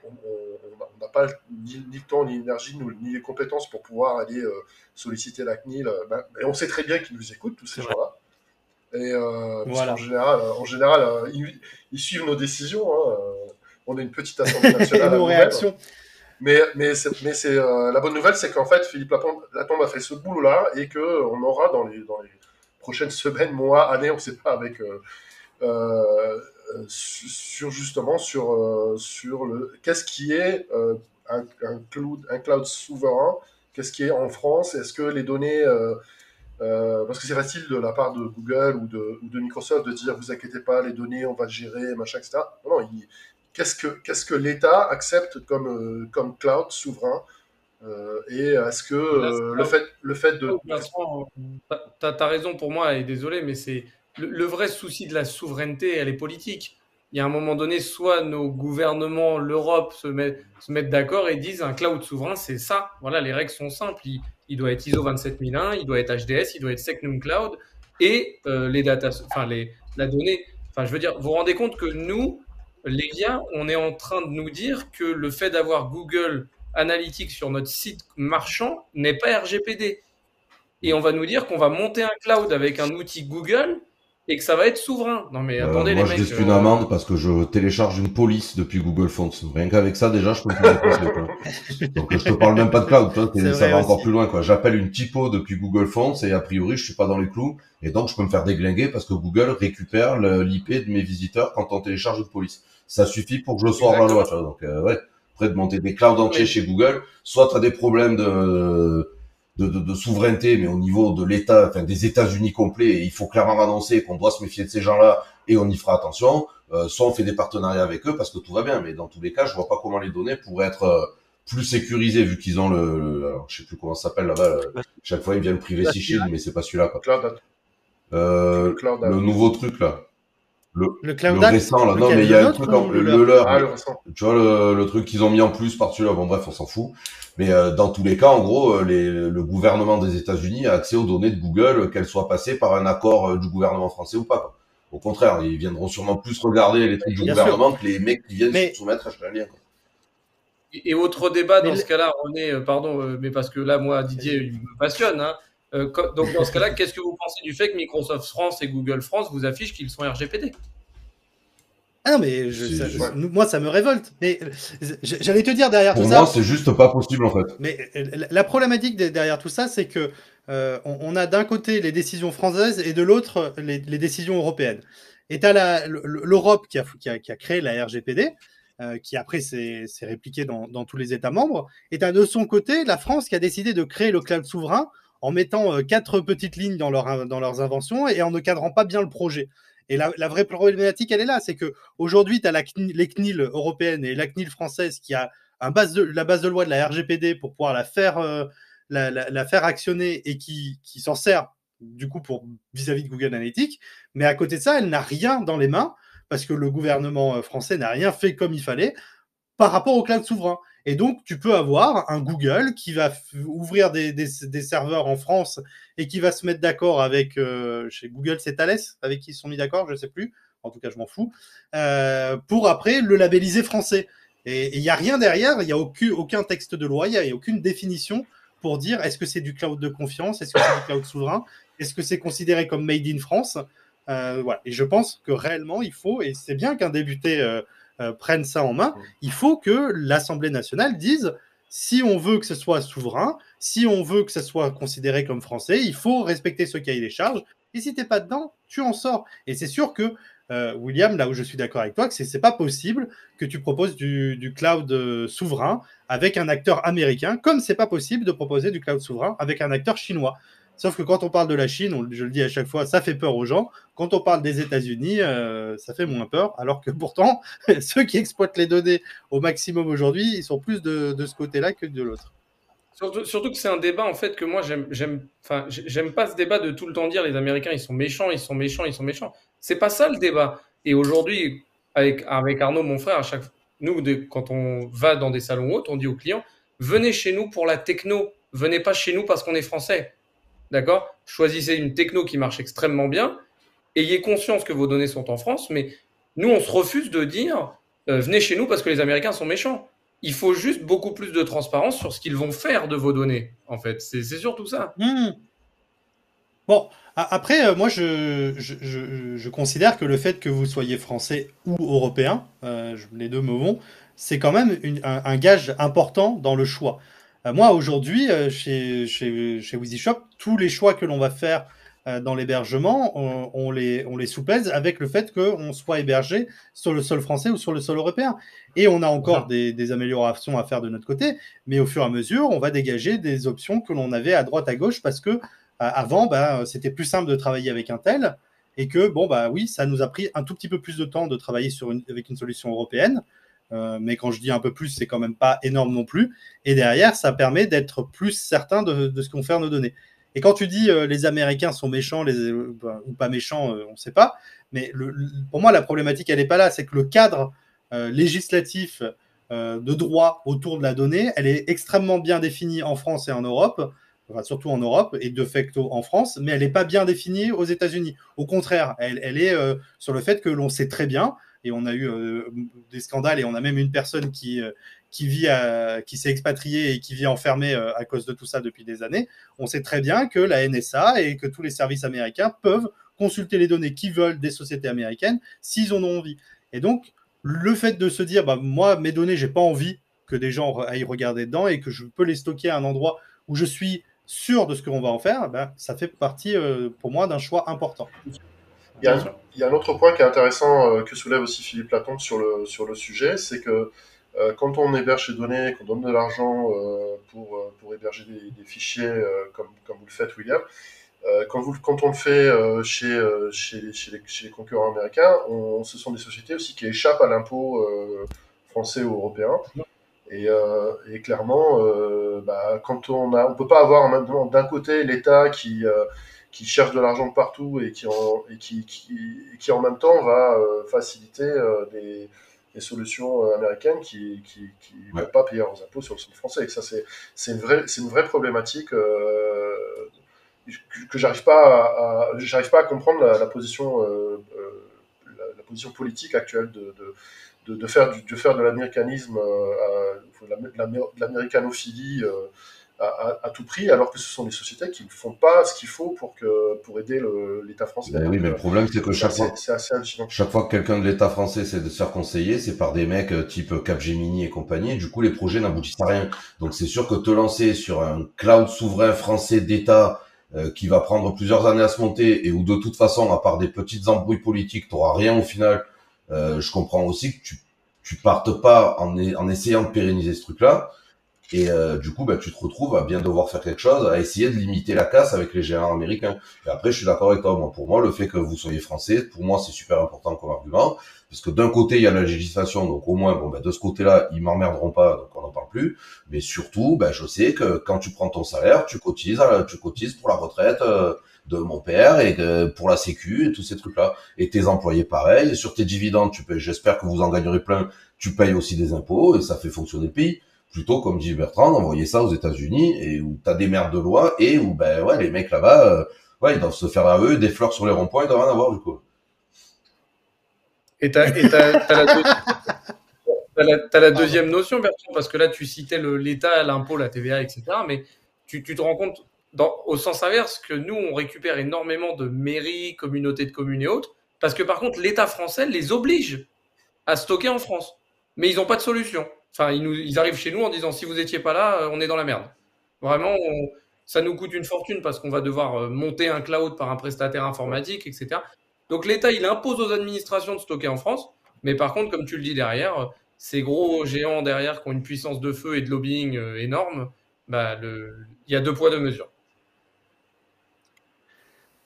n'a pas ni, le temps, ni l'énergie, ni les compétences pour pouvoir aller euh, solliciter la CNIL. Euh, ben, et on sait très bien qu'ils nous écoutent, tous ces gens-là. Et voilà. en général, en général ils, suivent nos décisions. Hein, on a une petite assemblée nationale. nos réactions. Mais, mais, mais c'est euh, la bonne nouvelle, c'est qu'en fait, Philippe Latombe, a fait ce boulot-là et qu'on aura dans les, dans les prochaines semaines, mois, années, on ne sait pas, avec euh, euh, sur justement sur sur le qu'est-ce qui est un, cloud, un cloud souverain, qu'est-ce qui est en France, est-ce que les données parce que c'est facile de la part de Google ou de, de, Microsoft de dire vous inquiétez pas, les données on va gérer, machin, etc. Non, qu'est-ce que, qu'est-ce que l'État accepte comme, euh, comme cloud souverain euh, et est-ce que euh, le, fait, le fait de... Tu as, raison pour moi, et désolé, mais c'est le, vrai souci de la souveraineté, elle est politique. Il y a un moment donné, soit nos gouvernements, l'Europe se, met, se mettent d'accord et disent un cloud souverain, c'est ça. Voilà, les règles sont simples. Il, doit être ISO 27001, il doit être HDS, il doit être Secnum Cloud et les data, enfin les, la donnée. Enfin, je veux dire, vous vous rendez compte que nous, les gars, on est en train de nous dire que le fait d'avoir Google Analytics sur notre site marchand n'est pas RGPD. Et on va nous dire qu'on va monter un cloud avec un outil Google et que ça va être souverain. Non mais euh, attendez moi, les mecs. je une euh, amende parce que je télécharge une police depuis Google Fonts. Rien qu'avec ça déjà, je peux me faire Donc je te parle même pas de cloud, toi, ça va encore plus loin quoi. J'appelle une typo depuis Google Fonts et a priori je suis pas dans les clous et donc je peux me faire déglinguer parce que Google récupère l'IP de mes visiteurs quand on télécharge une police. Ça suffit pour que je sois la loi. Tu vois. Donc euh, ouais, après de monter des clouds entiers chez Google, soit tu as des problèmes de de, de, de, souveraineté, mais au niveau de l'État, enfin des États-Unis complets, et il faut clairement annoncer qu'on doit se méfier de ces gens-là et on y fera attention. Euh, soit on fait des partenariats avec eux parce que tout va bien, mais dans tous les cas, je vois pas comment les données pourraient être euh, plus sécurisées vu qu'ils ont le, alors, je sais plus comment ça s'appelle là-bas. Euh, chaque fois ils viennent Privacy Shield, mais c'est pas celui-là. Quoi. Euh, le nouveau truc là. Le, le, cloud le récent là, non mais il y a un truc, le, le, leur, ah, tu vois le, le truc qu'ils ont mis en plus par-dessus là, bon bref on s'en fout. Mais euh, dans tous les cas, en gros, euh, les, le gouvernement des États-Unis a accès aux données de Google, qu'elles soient passées par un accord euh, du gouvernement français ou pas. Quoi. Au contraire, ils viendront sûrement plus regarder les trucs du gouvernement que les mecs qui viennent se soumettre à Schneider. Et autre débat dans ce cas-là, on est, pardon, mais parce que là, moi, Didier, il me passionne. Hein. Donc dans ce cas-là, qu'est-ce que vous pensez du fait que Microsoft France et Google France vous affichent qu'ils sont RGPD ah non, mais je, moi, ça me révolte. Mais j'allais te dire derrière tout ça. Pour moi, c'est juste pas possible en fait. Mais la problématique derrière tout ça, c'est que euh, on, a d'un côté les décisions françaises et de l'autre les, décisions européennes. Et tu as l'Europe qui a, qui, a, qui a, créé la RGPD, euh, qui après s'est répliqué dans, dans, tous les États membres. Et tu as de son côté la France qui a décidé de créer le cloud souverain en mettant euh, quatre petites lignes dans, leur, dans leurs inventions et en ne cadrant pas bien le projet. Et la, vraie problématique, elle est là, c'est que aujourd'hui, tu as la les CNIL européennes et la CNIL française qui a la base de loi de la RGPD pour pouvoir la faire, euh, actionner et qui, qui s'en sert du coup pour vis-à-vis de Google Analytics. Mais à côté de ça, elle n'a rien dans les mains parce que le gouvernement euh, français n'a rien fait comme il fallait par rapport au cloud souverain. Et donc, tu peux avoir un Google qui va ouvrir des, serveurs en France et qui va se mettre d'accord avec, euh, chez Google, c'est Thales, avec qui ils se sont mis d'accord, je ne sais plus, en tout cas, je m'en fous, euh, pour après le labelliser français. Et il n'y a rien derrière, il n'y a aucun, texte de loi, il n'y a, aucune définition pour dire est-ce que c'est du cloud de confiance, est-ce que c'est du cloud souverain, est-ce que c'est considéré comme made in France? Euh, voilà. Et je pense que réellement, il faut, et c'est bien qu'un débuté euh, prennent ça en main, il faut que l'Assemblée nationale dise si on veut que ce soit souverain, si on veut que ce soit considéré comme français, il faut respecter ce cahier des charges. Et si tu n'es pas dedans, tu en sors. Et c'est sûr que, euh, William, là où je suis d'accord avec toi, que ce n'est pas possible que tu proposes du, du, cloud euh, souverain avec un acteur américain, comme c'est pas possible de proposer du cloud souverain avec un acteur chinois. Sauf que quand on parle de la Chine, je le dis à chaque fois, ça fait peur aux gens. Quand on parle des États-Unis, euh, ça fait moins peur. Alors que pourtant, ceux qui exploitent les données au maximum aujourd'hui, ils sont plus de, ce côté-là que de l'autre. Surtout, que c'est un débat en fait que moi j'aime, j'aime, pas ce débat de tout le temps dire les Américains ils sont méchants, ils sont méchants, ils sont méchants. C'est pas ça le débat. Et aujourd'hui avec avec Arnaud mon frère à chaque nous, quand on va dans des salons hôtes, on dit aux clients, venez chez nous pour la techno, venez pas chez nous parce qu'on est français. D'accord? Choisissez une techno qui marche extrêmement bien, ayez conscience que vos données sont en France, mais nous, on se refuse de dire, euh, venez chez nous parce que les Américains sont méchants. Il faut juste beaucoup plus de transparence sur ce qu'ils vont faire de vos données, en fait. C'est surtout ça. Mmh. Bon, après, euh, moi, je, je, considère que le fait que vous soyez français ou européen, euh, les deux me vont, c'est quand même un, gage important dans le choix. Euh, moi, aujourd'hui, chez, chez, chez WeezyShop, tous les choix que l'on va faire dans l'hébergement, on, les, on les soupèse avec le fait qu'on soit hébergé sur le sol français ou sur le sol européen. Et on a encore des, des, améliorations à faire de notre côté, mais au fur et à mesure, on va dégager des options que l'on avait à droite, à gauche, parce que euh, avant, bah, c'était plus simple de travailler avec un tel et que, bon, bah oui, ça nous a pris un tout petit peu plus de temps de travailler sur une, avec une solution européenne. Euh, mais quand je dis un peu plus, c'est quand même pas énorme non plus. Et derrière, ça permet d'être plus certain de, ce qu'on fait nos données. Et quand tu dis euh, les Américains sont méchants les, bah, ou pas méchants, on ne sait pas. Mais pour moi, la problématique, elle n'est pas là. C'est que le cadre législatif de droit autour de la donnée, elle est extrêmement bien définie en France et en Europe surtout en Europe et de facto en France, mais elle n'est pas bien définie aux États-Unis. Au contraire, elle, est euh, sur le fait que l'on sait très bien, et on a eu euh, des scandales, et on a même une personne qui, euh, qui, vit qui s'est expatriée et qui vit enfermée à cause de tout ça depuis des années. On sait très bien que la NSA et que tous les services américains peuvent consulter les données qu'ils veulent des sociétés américaines s'ils en ont envie. Et donc, le fait de se dire, bah, moi, mes données, j'ai pas envie que des gens aillent regarder dedans et que je peux les stocker à un endroit où je suis sûr de ce qu'on va en faire, ben, ça fait partie euh, pour moi d'un choix important. Il y, a, un autre point qui est intéressant euh, que soulève aussi Philippe Latombe sur le, sur le sujet, c'est que euh, quand on héberge ces données, qu'on donne de l'argent pour, pour héberger des, fichiers comme, comme vous le faites, William, quand, vous, quand on le fait chez, chez, chez, les, chez, les, concurrents américains, on, ce sont des sociétés aussi qui échappent à l'impôt français ou européen. Et, euh, et clairement, euh, bah, quand on a, on peut pas avoir d'un côté l'État qui euh, qui cherche de l'argent de partout et qui en, et qui, qui, qui en même temps va euh, faciliter euh, des, des, solutions américaines qui ne vont pas payer leurs impôts sur le sol français. Et ça c'est une vraie c'est une vraie problématique euh, que j'arrive pas à, j'arrive pas à comprendre la, la position la, la, position politique actuelle de, de de, faire, du, de faire de l'américanisme, euh, de l'américanophilie euh, à, à, tout prix, alors que ce sont des sociétés qui ne font pas ce qu'il faut pour, que, pour aider l'État français. Ben oui, mais le problème, c'est que chaque fois, chaque fois que quelqu'un de l'État français essaie de se faire conseiller, c'est par des mecs euh, type Capgemini et compagnie, et du coup, les projets n'aboutissent à rien. Donc, c'est sûr que te lancer sur un cloud souverain français d'État qui va prendre plusieurs années à se monter et où de toute façon, à part des petites embrouilles politiques, tu n'auras rien au final euh, je comprends aussi que tu tu partes pas en, en essayant de pérenniser ce truc-là. Et euh, du coup, bah, tu te retrouves à bien devoir faire quelque chose, à essayer de limiter la casse avec les géants américains. Et après, je suis d'accord avec toi. Moi, pour moi, le fait que vous soyez français, pour moi, c'est super important comme argument. Parce que d'un côté, il y a la législation, donc au moins, bon, bah, de ce côté-là, ils m'emmerderont pas, donc on n'en parle plus. Mais surtout, bah, je sais que quand tu prends ton salaire, tu cotises, tu cotises pour la retraite. Euh, de mon père et pour la sécu et tous ces trucs-là. Et tes employés pareil. sur tes dividendes, tu payes, j'espère que vous en gagnerez plein, tu payes aussi des impôts et ça fait fonctionner le pays. Plutôt, comme dit Bertrand, d'envoyer ça aux États-Unis et où t'as des merdes de loi et où, ben, ouais, les mecs là-bas, euh, ouais, ils doivent se faire à eux des fleurs sur les ronds-points, ils doivent en avoir, du coup. Et t'as, la, la, deuxième notion, Bertrand, parce que là, tu citais l'État, l'impôt, la TVA, etc. Mais tu, tu te rends compte au sens inverse, que nous, on récupère énormément de mairies, communautés de communes et autres, parce que par contre, l'État français les oblige à stocker en France. Mais ils n'ont pas de solution. Enfin, ils, nous, ils arrivent chez nous en disant si vous n'étiez pas là, euh, on est dans la merde. Vraiment, ça nous coûte une fortune parce qu'on va devoir euh, monter un cloud par un prestataire informatique, etc. Donc l'État, il impose aux administrations de stocker en France. Mais par contre, comme tu le dis derrière, euh, ces gros géants derrière qui ont une puissance de feu et de lobbying énorme, bah, le... il y a deux poids, deux mesures.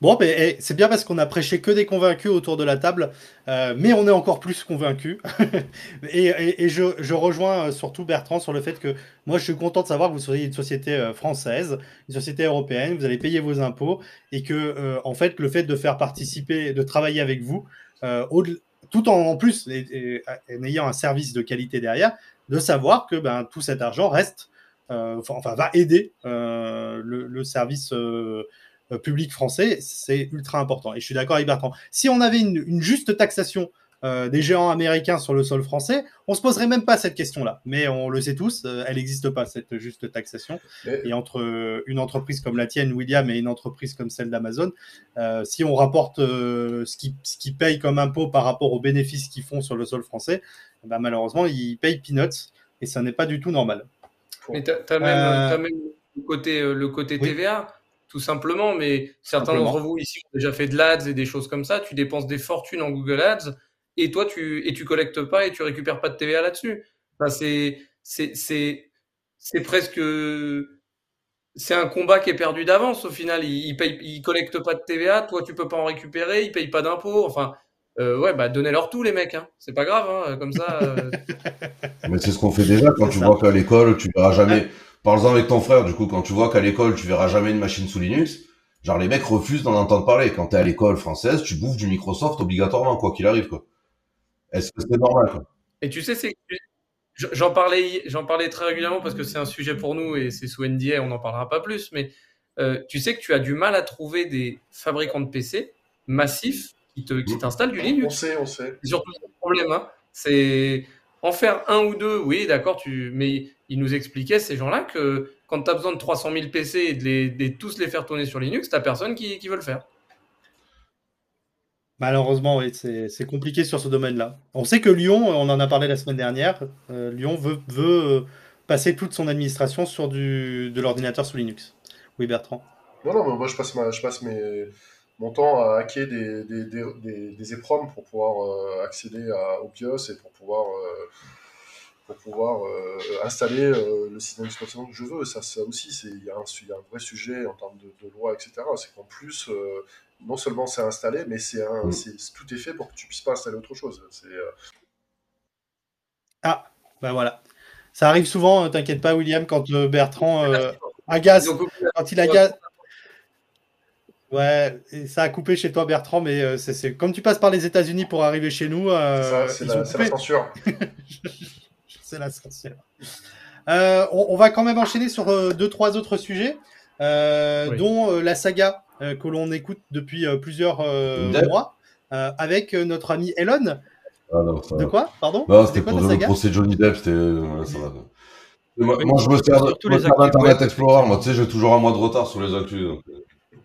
Bon, ben, eh, c'est bien parce qu'on a prêché que des convaincus autour de la table, euh, mais on est encore plus convaincus. et, je, rejoins euh, surtout Bertrand sur le fait que moi, je suis content de savoir que vous seriez une société euh, française, une société européenne, vous allez payer vos impôts, et que, en fait, le fait de faire participer, de travailler avec vous, tout en, plus en ayant un service de qualité derrière, de savoir que ben, tout cet argent reste, enfin, va aider le, service public français. C'est ultra important. Et je suis d'accord avec Bertrand. Si on avait une, une juste taxation euh, des géants américains sur le sol français, on se poserait même pas cette question-là. Mais on le sait tous, euh, elle n'existe pas cette juste taxation. Et entre euh, une entreprise comme la tienne, William, et une entreprise comme celle d'Amazon, si on rapporte ce qu'ils qui payent comme impôt par rapport aux bénéfices qu'ils font sur le sol français, ben malheureusement, ils payent peanuts et ça n'est pas du tout normal. Mais tu as, même, le côté, le côté TVA tout simplement, mais certains d'entre vous ici ont déjà fait de l'ADS et des choses comme ça. Tu dépenses des fortunes en Google Ads et toi tu et tu collectes pas et tu récupères pas de TVA là-dessus. Enfin, c'est c'est c'est c'est presque c'est un combat qui est perdu d'avance au final. Ils, ils payent, ils collectent pas de TVA, toi tu peux pas en récupérer, ils payent pas d'impôts. Enfin, euh, ouais, bah donnez-leur tout les mecs, hein. c'est pas grave, hein, comme ça. Euh... Mais c'est ce qu'on fait déjà quand tu vois qu'à l'école tu verras jamais. Parle-en avec ton frère, du coup, quand tu vois qu'à l'école tu verras jamais une machine sous Linux, genre les mecs refusent d'en entendre parler. Quand t'es à l'école française, tu bouffes du Microsoft obligatoirement, quoi qu'il arrive, quoi. Est-ce que c'est normal Et tu sais, c'est j'en parlais, j'en parlais très régulièrement parce que c'est un sujet pour nous et c'est sous NDA, on n'en parlera pas plus. Mais euh, tu sais que tu as du mal à trouver des fabricants de PC massifs qui qui t'installent du Linux. On sait, on sait. C'est surtout le problème. Hein. C'est en faire un ou deux, oui, d'accord. Tu, mais ils nous expliquaient ces gens-là que quand tu as besoin de 300 000 PC et de, les, de tous les faire tourner sur Linux, t'as personne qui, qui veut le faire. Malheureusement, oui, c'est compliqué sur ce domaine-là. On sait que Lyon, on en a parlé la semaine dernière, euh, Lyon veut, veut, euh, passer toute son administration sur du, de l'ordinateur sous Linux. Oui, Bertrand? Non, non, mais moi je passe, ma, je passe mes, mon temps à hacker des, des, des, des, EPROM pour pouvoir euh, accéder à, au BIOS et pour pouvoir, pour pouvoir installer le système d'exploitation que je veux. Ça, ça aussi, il y, a un, y a un vrai sujet en termes de, de loi, etc. C'est qu'en plus, non seulement c'est installé, mais c'est mm. tout est fait pour que tu puisses pas installer autre chose. Euh, ah, ben voilà. Ça arrive souvent, euh, t'inquiète pas, William, quand euh, Bertrand agace, quand il agace. Ouais, ça a coupé chez toi, Bertrand, mais c'est comme tu passes par les États-Unis pour arriver chez nous. c'est la, censure. c'est la censure. On, on, va quand même enchaîner sur deux, trois autres sujets, dont la saga euh, que l'on écoute depuis euh, plusieurs euh, mois avec notre ami Elon. Ah de quoi Pardon? C'était pour le procès Johnny Depp. C'était. moi, je me sers d'Internet Explorer. Moi, tu sais, j'ai toujours un mois de retard sur les actus.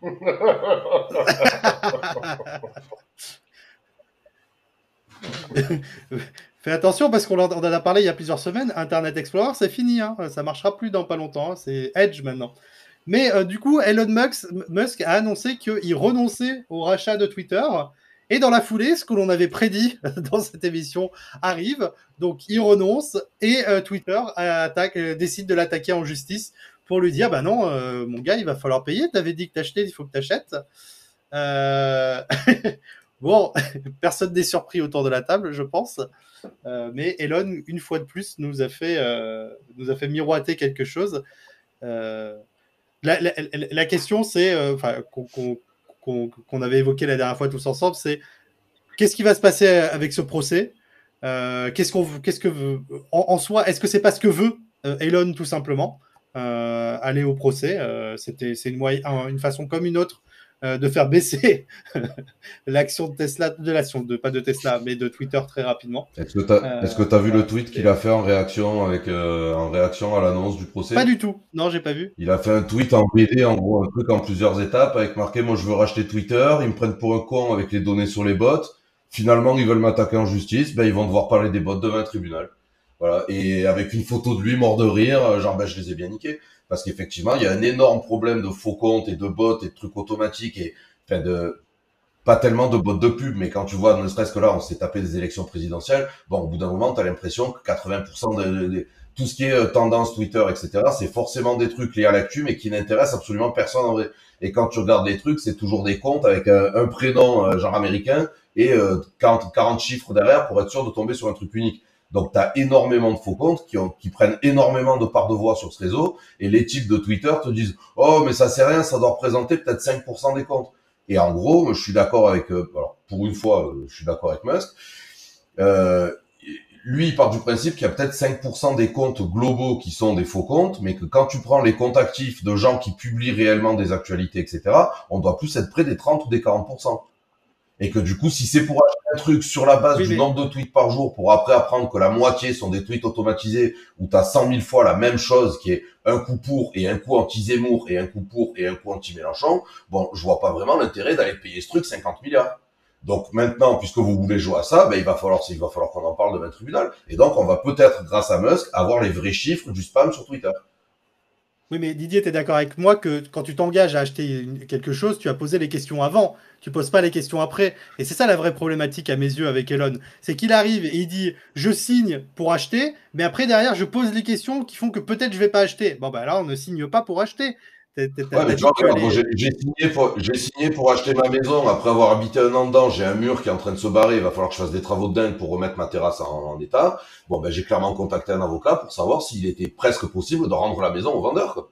Fais attention parce qu'on en a parlé il y a plusieurs semaines. Internet Explorer, c'est fini. Hein. Ça marchera plus dans pas longtemps. Hein. C'est Edge maintenant. Mais euh, du coup, Elon Musk, a annoncé qu'il renonçait au rachat de Twitter. Et dans la foulée, ce que l'on avait prédit dans cette émission arrive. Donc, il renonce et euh, Twitter euh, décide de l'attaquer en justice pour lui dire, bah non, mon gars, il va falloir payer. Tu avais dit que t'achetais, il faut que t'achètes. bon, personne n'est surpris autour de la table, je pense. mais Elon, une fois de plus, nous a fait, nous a fait miroiter quelque chose. La, question, c'est, euh, qu'on avait évoqué la dernière fois tous ensemble, c'est qu'est-ce qui va se passer avec ce procès? Euh, Qu'est-ce qu'on, qu'est-ce que, en, soi, est-ce que c'est pas ce que veut euh, Elon tout simplement? Aller au procès C'était, c'est une, une façon comme une autre euh, de faire baisser l'action de Tesla, de l'action de pas de Tesla, mais de Twitter très rapidement. Est-ce que tu as, as vu le tweet qu'il a fait en réaction avec euh, en réaction à l'annonce du procès? Pas du tout. Non, j'ai pas vu. Il a fait un tweet en BD, en gros, un truc en plusieurs étapes, avec marqué moi je veux racheter Twitter, ils me prennent pour un con avec les données sur les bots. Finalement, ils veulent m'attaquer en justice, ben ils vont devoir parler des bots devant un tribunal. Voilà, et avec une photo de lui mort de rire, genre ben je les ai bien niqués parce qu'effectivement, il y a un énorme problème de faux comptes et de bots et de trucs automatiques et enfin de pas tellement de bots de pub, mais quand tu vois, ne serait-ce que là, on s'est tapé des élections présidentielles, bon, au bout d'un moment, tu as l'impression que 80% de, tout ce qui est euh, tendance Twitter, etc., c'est forcément des trucs liés à l'actu, mais qui n'intéressent absolument personne en vrai. Et quand tu regardes les trucs, c'est toujours des comptes avec euh, un, prénom euh, genre américain et 40, 40 chiffres derrière pour être sûr de tomber sur un truc unique. Donc, tu énormément de faux comptes qui, ont, qui prennent énormément de parts de voix sur ce réseau. Et les types de Twitter te disent « Oh, mais ça c'est rien, ça doit représenter peut-être 5% des comptes. » Et en gros, je suis d'accord avec... Euh, alors, pour une fois, euh, je suis d'accord avec Musk. euh, lui, il part du principe qu'il y a peut-être 5% des comptes globaux qui sont des faux comptes, mais que quand tu prends les comptes actifs de gens qui publient réellement des actualités, etc., on doit plus être près des 30 ou des 40%. Et que du coup, si c'est pour acheter un truc sur la base Oui, du mais- nombre de tweets par jour, pour après apprendre que la moitié sont des tweets automatisés, où tu as 100 000 fois la même chose, qui est un coup pour et un coup anti-Zemmour et un coup pour et un coup anti-Mélenchon, bon, je vois pas vraiment l'intérêt d'aller payer ce truc 50 milliards. Donc maintenant, puisque vous voulez jouer à ça, ben, il va falloir, il va falloir qu'on en parle devant un tribunal. Et donc, on va peut-être, grâce à Musk, avoir les vrais chiffres du spam sur Twitter. Oui, mais Didier, tu d'accord avec moi que quand tu t'engages à acheter quelque chose, tu as posé les questions avant. Tu poses pas les questions après. Et c'est ça la vraie problématique à mes yeux avec Elon. C'est qu'il arrive et il dit je signe pour acheter, mais après derrière je pose les questions qui font que peut-être je vais pas acheter. Bon bah là on ne signe pas pour acheter. Ouais, j'ai signé, pour, j'ai signé pour acheter ma maison. Après avoir habité un an dedans, j'ai un mur qui est en train de se barrer. Il va falloir que je fasse des travaux de dingue pour remettre ma terrasse en, en état. Bon, ben, j'ai clairement contacté un avocat pour savoir s'il était presque possible de rendre la maison au vendeur. Quoi.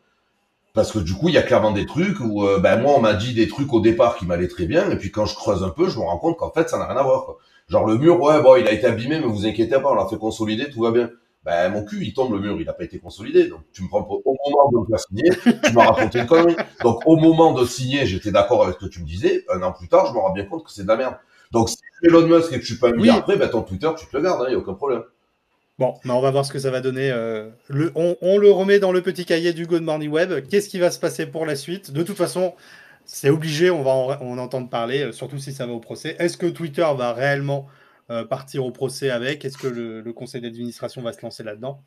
Parce que du coup, il y a clairement des trucs où, euh, ben, moi, on m'a dit des trucs au départ qui m'allaient très bien. Et puis quand je creuse un peu, je me rends compte qu'en fait, ça n'a rien à voir. Quoi. Genre le mur, ouais, bon, il a été abîmé, mais vous inquiétez pas, on l'a fait consolider, tout va bien. Ben, mon cul, il tombe le mur, il n'a pas été consolidé. Donc, tu me prends pour, au moment de me faire signer, tu m'as raconté une connerie. Donc, au moment de signer, j'étais d'accord avec ce que tu me disais. Un an plus tard, je me rends bien compte que c'est de la merde. Donc, si tu es Elon Musk et que je suis pas un Oui. après, ben, ton Twitter, tu te le gardes, il n'y a aucun problème. Bon, on va voir ce que ça va donner. euh, le, on, on le remet dans le petit cahier du Good Morning Web. Qu'est-ce qui va se passer pour la suite? De toute façon, c'est obligé, on va en, en entendre parler, euh, surtout si ça va au procès. Est-ce que Twitter va réellement partir au procès avec Est-ce que le, le conseil d'administration va se lancer là-dedans?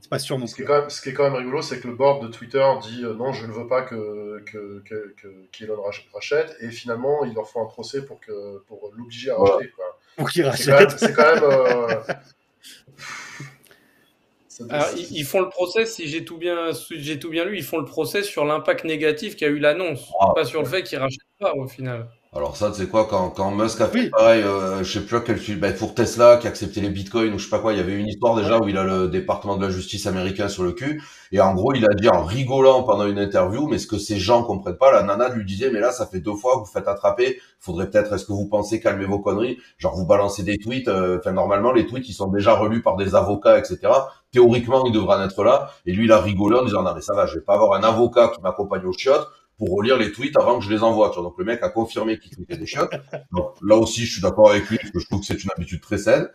C'est pas sûr non Ce qui, est quand même, ce qui est quand même rigolo, c'est que le board de Twitter dit euh, non, je ne veux pas que, que, que, que- qu'Elon rach- rachète, et finalement, ils leur font un procès pour, que, pour l'obliger à racheter. quoi. Pour qu'il C'est quand même. rachète. C'est quand même euh, Alors, ils, ils font le procès, si j'ai tout bien, si j'ai tout bien lu, ils font le procès sur l'impact négatif qu'a eu l'annonce, Ah. pas sur le fait qu'ils rachètent pas au final. Alors ça, tu sais quoi, quand, quand Musk a fait Oui. pareil, euh, je sais plus à quel film, ben, pour Tesla, qui a accepté les bitcoins ou je sais pas quoi, il y avait une histoire déjà où il a le département de la justice américain sur le cul, et en gros, il a dit en rigolant pendant une interview, mais ce que ces gens comprennent pas, la nana lui disait, mais là, ça fait deux fois que vous faites attraper, faudrait peut-être, est-ce que vous pensez calmer vos conneries, genre vous balancez des tweets, euh, enfin normalement, les tweets, ils sont déjà relus par des avocats, etc. Théoriquement, il devrait en être là, et lui, il a rigolé en disant, non mais ça va, je vais pas avoir un avocat qui m'accompagne au chiottes, pour relire les tweets avant que je les envoie. Donc le mec a confirmé qu'il tweetait des chiottes. Là aussi, je suis d'accord avec lui parce que je trouve que c'est une habitude très saine.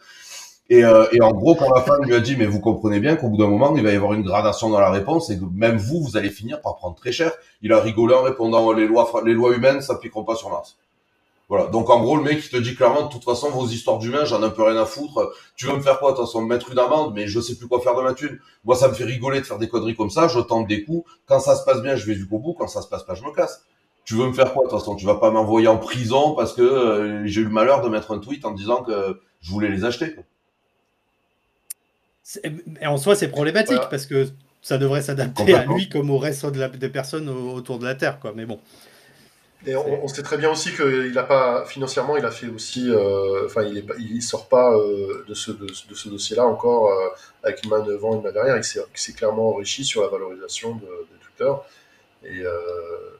Et, euh, et en gros, quand la femme lui a dit, mais vous comprenez bien qu'au bout d'un moment, il va y avoir une gradation dans la réponse et que même vous, vous allez finir par prendre très cher. Il a rigolé en répondant, les lois, les lois humaines s'appliqueront pas sur Mars. Voilà. Donc en gros, le mec, il te dit clairement, de toute façon, vos histoires d'humains, j'en ai un peu rien à foutre. Tu veux me faire quoi, de toute façon, me mettre une amende, mais je sais plus quoi faire de ma thune. Moi, ça me fait rigoler de faire des conneries comme ça. Je tente des coups. Quand ça se passe bien, je vais jusqu'au bout. Quand ça se passe pas, je me casse. Tu veux me faire quoi, de toute façon? Tu vas pas m'envoyer en prison parce que euh, j'ai eu le malheur de mettre un tweet en disant que je voulais les acheter. quoi. Et en soi, c'est problématique Voilà. parce que ça devrait s'adapter à lui comme au reste de la- des personnes au- autour de la Terre. Quoi. Mais bon. Et on, on sait très bien aussi qu'il a pas financièrement, il a fait aussi, euh, enfin, il est pas, il sort pas euh, de ce de, ce- de ce dossier-là encore euh, avec une main devant, une main derrière. Il s'est il s'est clairement enrichi sur la valorisation de, de Twitter. Et, euh,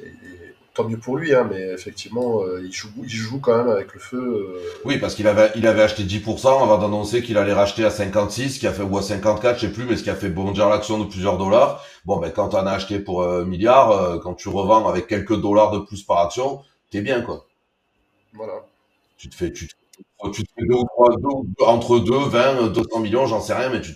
et- et tant mieux pour lui, hein, mais effectivement, euh, il joue, il joue quand même avec le feu. euh, Oui, parce qu'il avait, il avait acheté 10% avant d'annoncer qu'il allait racheter à 56, qui a fait, ou à 54, je sais plus, mais ce qui a fait bondir l'action de plusieurs dollars. Bon, ben, quand t'en as acheté pour un milliard, euh, quand tu revends avec quelques dollars de plus par action, t'es bien, quoi. voilà. Tu te fais, tu te, tu te fais deux ou trois, deux entre 2, 20, 200 millions, j'en sais rien, mais tu,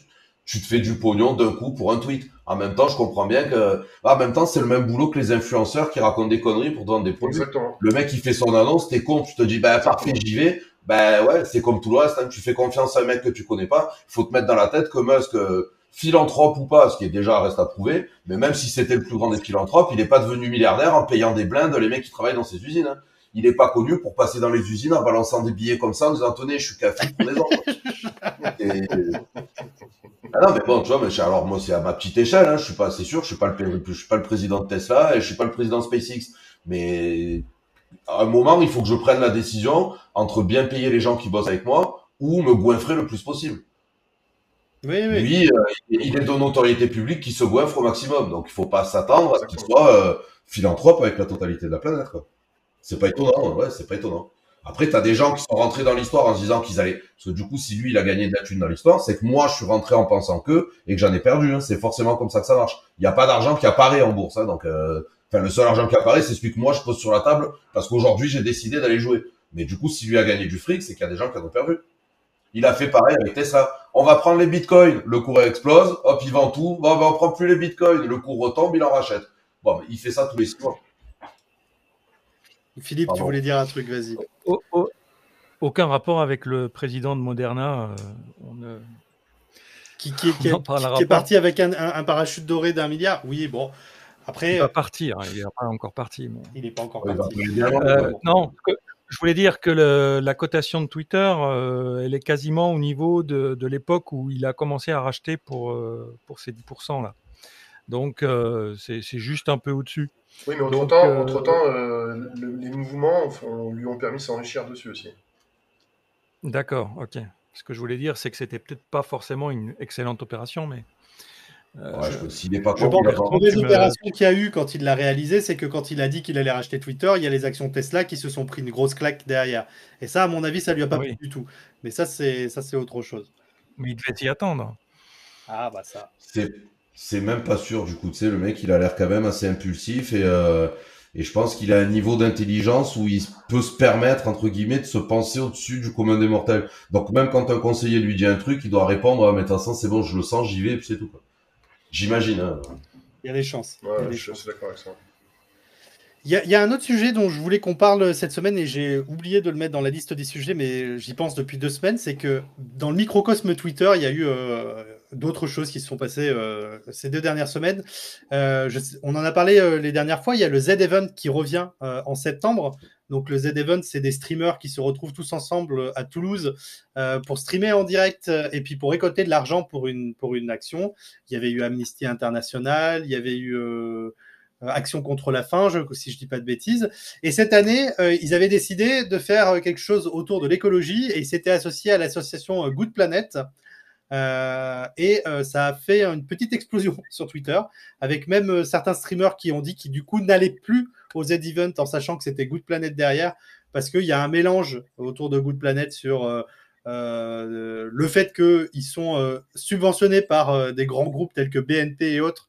tu te fais du pognon d'un coup pour un tweet. En même temps, je comprends bien que, en même temps, c'est le même boulot que les influenceurs qui racontent des conneries pour te vendre des produits. Exactement. Le mec, il fait son annonce, t'es con, tu te dis, bah, parfait, j'y vais. Bah, ouais, c'est comme tout le reste, hein, tu fais confiance à un mec que tu connais pas. Il faut te mettre dans la tête que Musk, euh, philanthrope ou pas, ce qui est déjà reste à prouver, mais même si c'était le plus grand des philanthropes, il est pas devenu milliardaire en payant des blindes les mecs qui travaillent dans ses usines. hein. Il est pas connu pour passer dans les usines en balançant des billets comme ça en disant, tenez, je suis café pour des autres. Et- Ah non, mais bon, tu vois, mais je- alors moi, c'est à ma petite échelle, hein, je suis pas, c'est sûr, je suis pas le, je suis pas le président de Tesla et je suis pas le président de SpaceX. Mais à un moment, il faut que je prenne la décision entre bien payer les gens qui bossent avec moi ou me goinfrer le plus possible. Oui, oui. Lui, euh, il est de notoriété publique qui se goinfre au maximum. Donc, il faut pas s'attendre à ce qu'il soit euh, philanthrope avec la totalité de la planète. quoi. C'est pas étonnant, ouais, c'est pas étonnant. Après, tu as des gens qui sont rentrés dans l'histoire en se disant qu'ils allaient. Parce que du coup, si lui, il a gagné de la thune dans l'histoire, c'est que moi, je suis rentré en pensant que et que j'en ai perdu. Hein. C'est forcément comme ça que ça marche. Il n'y a pas d'argent qui apparaît en bourse. Hein, donc, euh... enfin, le seul argent qui apparaît, c'est celui que moi, je pose sur la table parce qu'aujourd'hui, j'ai décidé d'aller jouer. Mais du coup, si lui a gagné du fric, c'est qu'il y a des gens qui en ont perdu. Il a fait pareil avec Tesla. On va prendre les bitcoins, le cours explose, hop, il vend tout. Bon, ben, on prend plus les bitcoins, le cours retombe, il en rachète. Bon, il fait ça tous les six mois. Philippe, tu voulais dire un truc, vas-y. aucun rapport avec le président de Moderna. Euh, qui, est, parti avec un, parachute doré d'un milliard? Oui, bon. Après, il va partir, hein, il n'est pas encore parti. Il n'est pas encore parti. Euh, non, je voulais dire que la cotation de Twitter, euh, elle est quasiment au niveau de, l'époque où il a commencé à racheter pour, pour ces 10% là. Donc c'est juste un peu au-dessus. Oui, mais entre-temps, entre -temps, euh, les mouvements lui ont permis de s'enrichir dessus aussi. D'accord, ok. Ce que je voulais dire, c'est que c'était peut-être pas forcément une excellente opération, mais. Euh, je, n'est pas je pense que les opérations qu'il y a eu quand il l'a réalisé, c'est que quand il a dit qu'il allait racheter Twitter, il y a les actions Tesla qui se sont pris une grosse claque derrière. Et ça, à mon avis, ça lui a pas plu du tout. Mais ça, c'est ça, c'est autre chose. Mais il devait y attendre. Ah bah ça. C'est c'est même pas sûr du coup. Tu sais, le mec, il a l'air quand même assez impulsif et, euh, et je pense qu'il a un niveau d'intelligence où il peut se permettre, entre guillemets, de se penser au-dessus du commun des mortels. Donc même quand un conseiller lui dit un truc, il doit répondre, ah, mais de toute façon, c'est bon, je le sens, j'y vais, et puis c'est tout. J'imagine. Hein. Il y a des chances. Ouais, je suis d'accord avec ça. Il y, a, un autre sujet dont je voulais qu'on parle cette semaine et j'ai oublié de le mettre dans la liste des sujets, mais j'y pense depuis deux semaines, c'est que dans le microcosme Twitter, il y a eu euh, d'autres choses qui se sont passées euh, ces deux dernières semaines. Euh, on en a parlé les dernières fois, il y a le Z-Event qui revient en septembre. Donc le Z-Event, c'est des streamers qui se retrouvent tous ensemble à Toulouse pour streamer en direct et puis pour récolter de l'argent pour une, pour une action. Il y avait eu Amnesty International, il y avait eu... Euh, Action contre la faim, si je dis pas de bêtises. Et cette année, euh, ils avaient décidé de faire euh, quelque chose autour de l'écologie et ils s'étaient associés à l'association Good Planet. Et ça a fait une petite explosion sur Twitter, avec même certains streamers qui ont dit qu'ils du coup n'allaient plus aux Z-Event en sachant que c'était Good Planet derrière, parce qu'il y a un mélange autour de Good Planet sur le fait qu'ils sont subventionnés par des grands groupes tels que BNP et autres,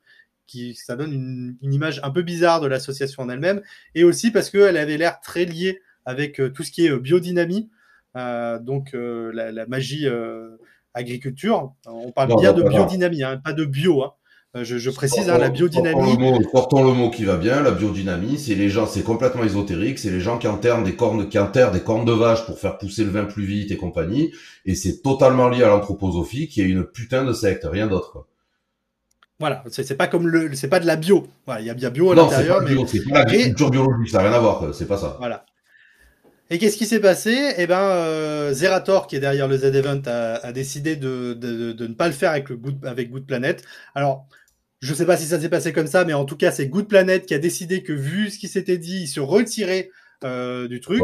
qui ça donne une, image un peu bizarre de l'association en elle-même, et aussi parce qu'elle avait l'air très liée avec euh, tout ce qui est euh, biodynamie, euh, donc la, magie agriculture. On parle bien de biodynamie, hein, pas de bio. Hein. Je, précise, hein, la biodynamie. Portons le, mot, qui va bien, la biodynamie, c'est les gens, c'est complètement ésotérique, c'est les gens qui enterrent des cornes, qui enterrent des cornes de vache pour faire pousser le vin plus vite et compagnie, et c'est totalement lié à l'anthroposophie qui est une putain de secte, rien d'autre. Voilà, c'est pas comme le, c'est pas de la bio. Voilà, il y a bien bio à l'intérieur, mais c'est pas l'agriculture biologique, ça n'a rien à voir, c'est pas ça. Voilà. Et qu'est-ce qui s'est passé? Eh ben, euh, Zerator, qui est derrière le Z-Event, a, décidé de, de, de, ne pas le faire avec le Good, avec Good Planet. Alors, je sais pas si ça s'est passé comme ça, mais en tout cas, c'est Good Planet qui a décidé que, vu ce qui s'était dit, il se retirait euh, du truc.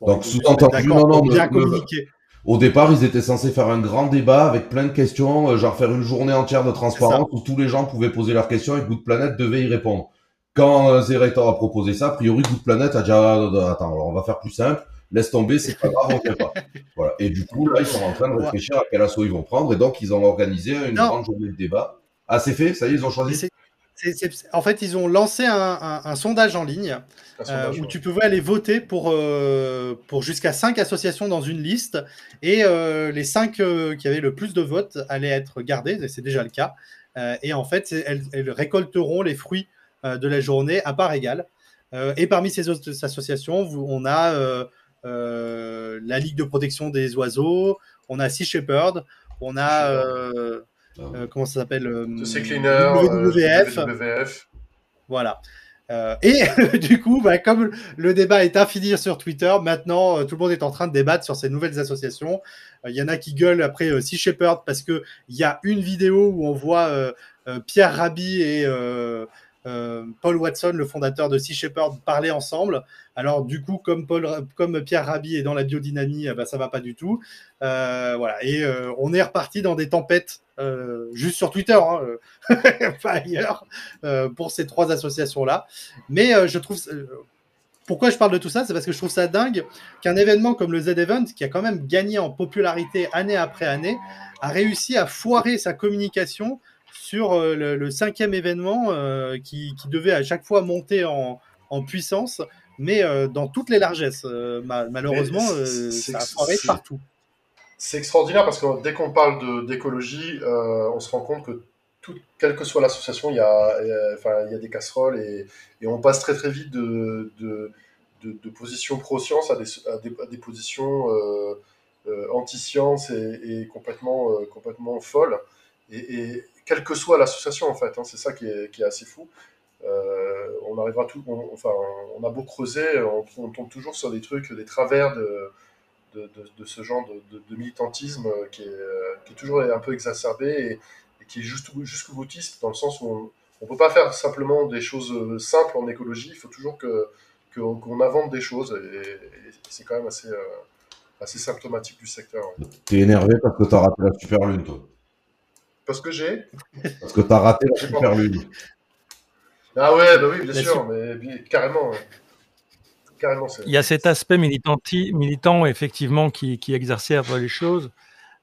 donc, sous-entendu, non, non, bien communiquer. Au départ, ils étaient censés faire un grand débat avec plein de questions, euh, genre faire une journée entière de transparence où tous les gens pouvaient poser leurs questions et Good Planet devait y répondre. Quand euh, Zerator a proposé ça, a priori Good Planet a dit ah, attends, alors on va faire plus simple, laisse tomber, c'est pas grave, on fait pas. Voilà. Et du coup, là, ils sont en train de réfléchir à quel assaut ils vont prendre et donc ils ont organisé une grande journée de débat. Ah, c'est fait, ça y est, ils ont choisi en fait, ils ont lancé un, sondage en ligne euh, où tu pouvais aller voter pour, euh, pour jusqu'à 5 associations dans une liste et euh, les 5 qui avaient le plus de votes allaient être gardées, c'est déjà le cas. et en fait, elles, récolteront les fruits de la journée à part égale. et parmi ces autres associations, on a la Ligue de protection des oiseaux, on a Sea Shepherd, on a euh, comment ça s'appelle euh, WWF. WWF. Voilà. Euh, et du coup, bah, comme le débat est infini sur Twitter, maintenant tout le monde est en train de débattre sur ces nouvelles associations. Il y en a qui gueulent après Sea Shepherd parce qu'il y a une vidéo où on voit Pierre Rabhi et euh, Paul Watson, le fondateur de Sea Shepherd, parlaient ensemble. Alors du coup, comme Pierre Rabhi est dans la biodynamie, ça eh ben, ça va pas du tout. Euh, voilà. Et euh, on est reparti dans des tempêtes juste sur Twitter, hein, pas ailleurs, pour ces trois associations-là. Mais je trouve pourquoi je parle de tout ça? C'est parce que je trouve ça dingue qu'un événement comme le Z-Event, qui a quand même gagné en popularité année après année, a réussi à foirer sa communication sur euh, le, cinquième événement euh, qui, devait à chaque fois monter en, puissance, mais euh, dans toutes les largesses. malheureusement, ça a foiré partout. C'est extraordinaire parce que dès qu'on parle d'écologie, on se rend compte que quelle que soit l'association, il y, a, enfin, il y a des casseroles et, on passe très très vite de, de, de, positions pro-science à des, à des, positions euh, euh, anti-science et, complètement, euh, complètement folles. Et, quelle que soit l'association, en fait, hein, c'est ça qui est, assez fou. on arrivera tout, enfin, on a beau creuser, on, tombe toujours sur des trucs, des travers de, ce genre de, militantisme qui est, qui est, toujours un peu exacerbé qui est juste, jusqu'au boutiste, dans le sens où on ne peut pas faire simplement des choses euh, simples en écologie, il faut toujours qu'on invente des choses, et, c'est quand même assez, euh, assez symptomatique du secteur. Tu es énervé parce que tu as raté la super lune, toi? Parce que j'ai Parce que tu as raté la super lune. Ah ouais, bah oui, bien sûr, mais carrément. Carrément, Il y a cet aspect militant, effectivement, qui, qui exacerbe les choses.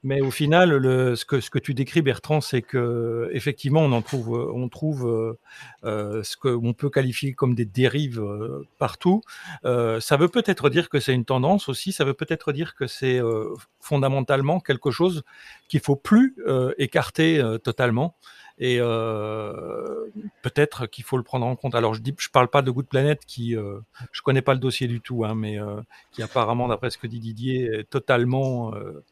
Mais au final, ce, que, ce que tu décris, Bertrand, c'est que effectivement, on en trouve, on trouve euh, euh ce qu'on peut qualifier comme des dérives euh, partout. Euh, ça veut peut-être dire que c'est une tendance aussi. Ça veut peut-être dire que c'est euh, fondamentalement quelque chose qu'il faut plus écarter totalement. Et peut-être qu'il faut le prendre en compte. Alors je dis, je parle pas de Good Planet qui, je connais pas le dossier du tout, hein, mais qui apparemment, d'après ce que dit Didier, est totalement euh,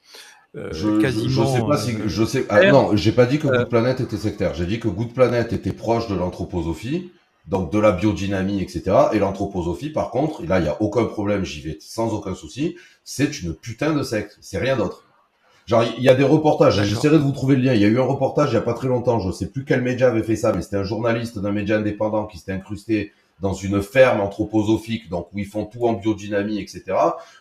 je, quasiment. Je, sais pas si je sais. Ah, non, j'ai pas dit que Good euh, Planet était sectaire. J'ai dit que Good Planet était proche de l'anthroposophie, donc de la biodynamie, etc. Et l'anthroposophie, par contre, et là il y a aucun problème, j'y vais sans aucun souci. C'est une putain de secte. C'est rien d'autre. Genre, il y a des reportages. J'essaierai de vous trouver le lien. Il y a eu un reportage il y a pas très longtemps. Je sais plus quel média avait fait ça, mais c'était un journaliste d'un média indépendant qui s'était incrusté dans une ferme anthroposophique, donc où ils font tout en biodynamie, etc.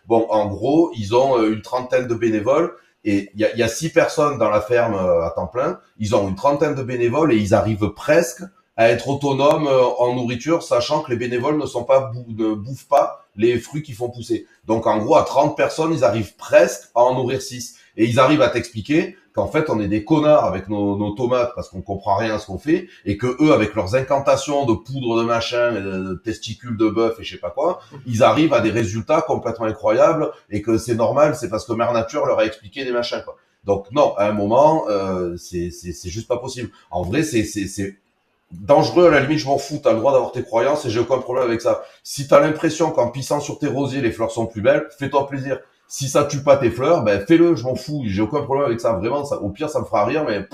Bon, en gros, ils ont euh, une trentaine de bénévoles et il y a, y six personnes dans la ferme euh, à temps plein. Ils ont une trentaine de bénévoles et ils arrivent presque à être autonomes euh, en nourriture, sachant que les bénévoles ne sont pas ne bouffent pas les fruits qu'ils font pousser. Donc en gros, à 30 personnes, ils arrivent presque à en nourrir 6. Et ils arrivent à t'expliquer qu'en fait, on est des connards avec nos, tomates parce qu'on comprend rien à ce qu'on fait, et que eux, avec leurs incantations de poudre de machin, de testicules de bœuf et je sais pas quoi, ils arrivent à des résultats complètement incroyables, et que c'est normal, c'est parce que Mère Nature leur a expliqué des machins, quoi. Donc non, à un moment, euh, c'est juste pas possible. En vrai, c'est dangereux, à la limite, je m'en fous, t'as le droit d'avoir tes croyances et j'ai aucun problème avec ça. Si t'as l'impression qu'en pissant sur tes rosiers, les fleurs sont plus belles, fais-toi plaisir. Si ça tue pas tes fleurs, ben fais-le, je m'en fous, j'ai aucun problème avec ça, vraiment, ça, au pire, ça me fera rire, mais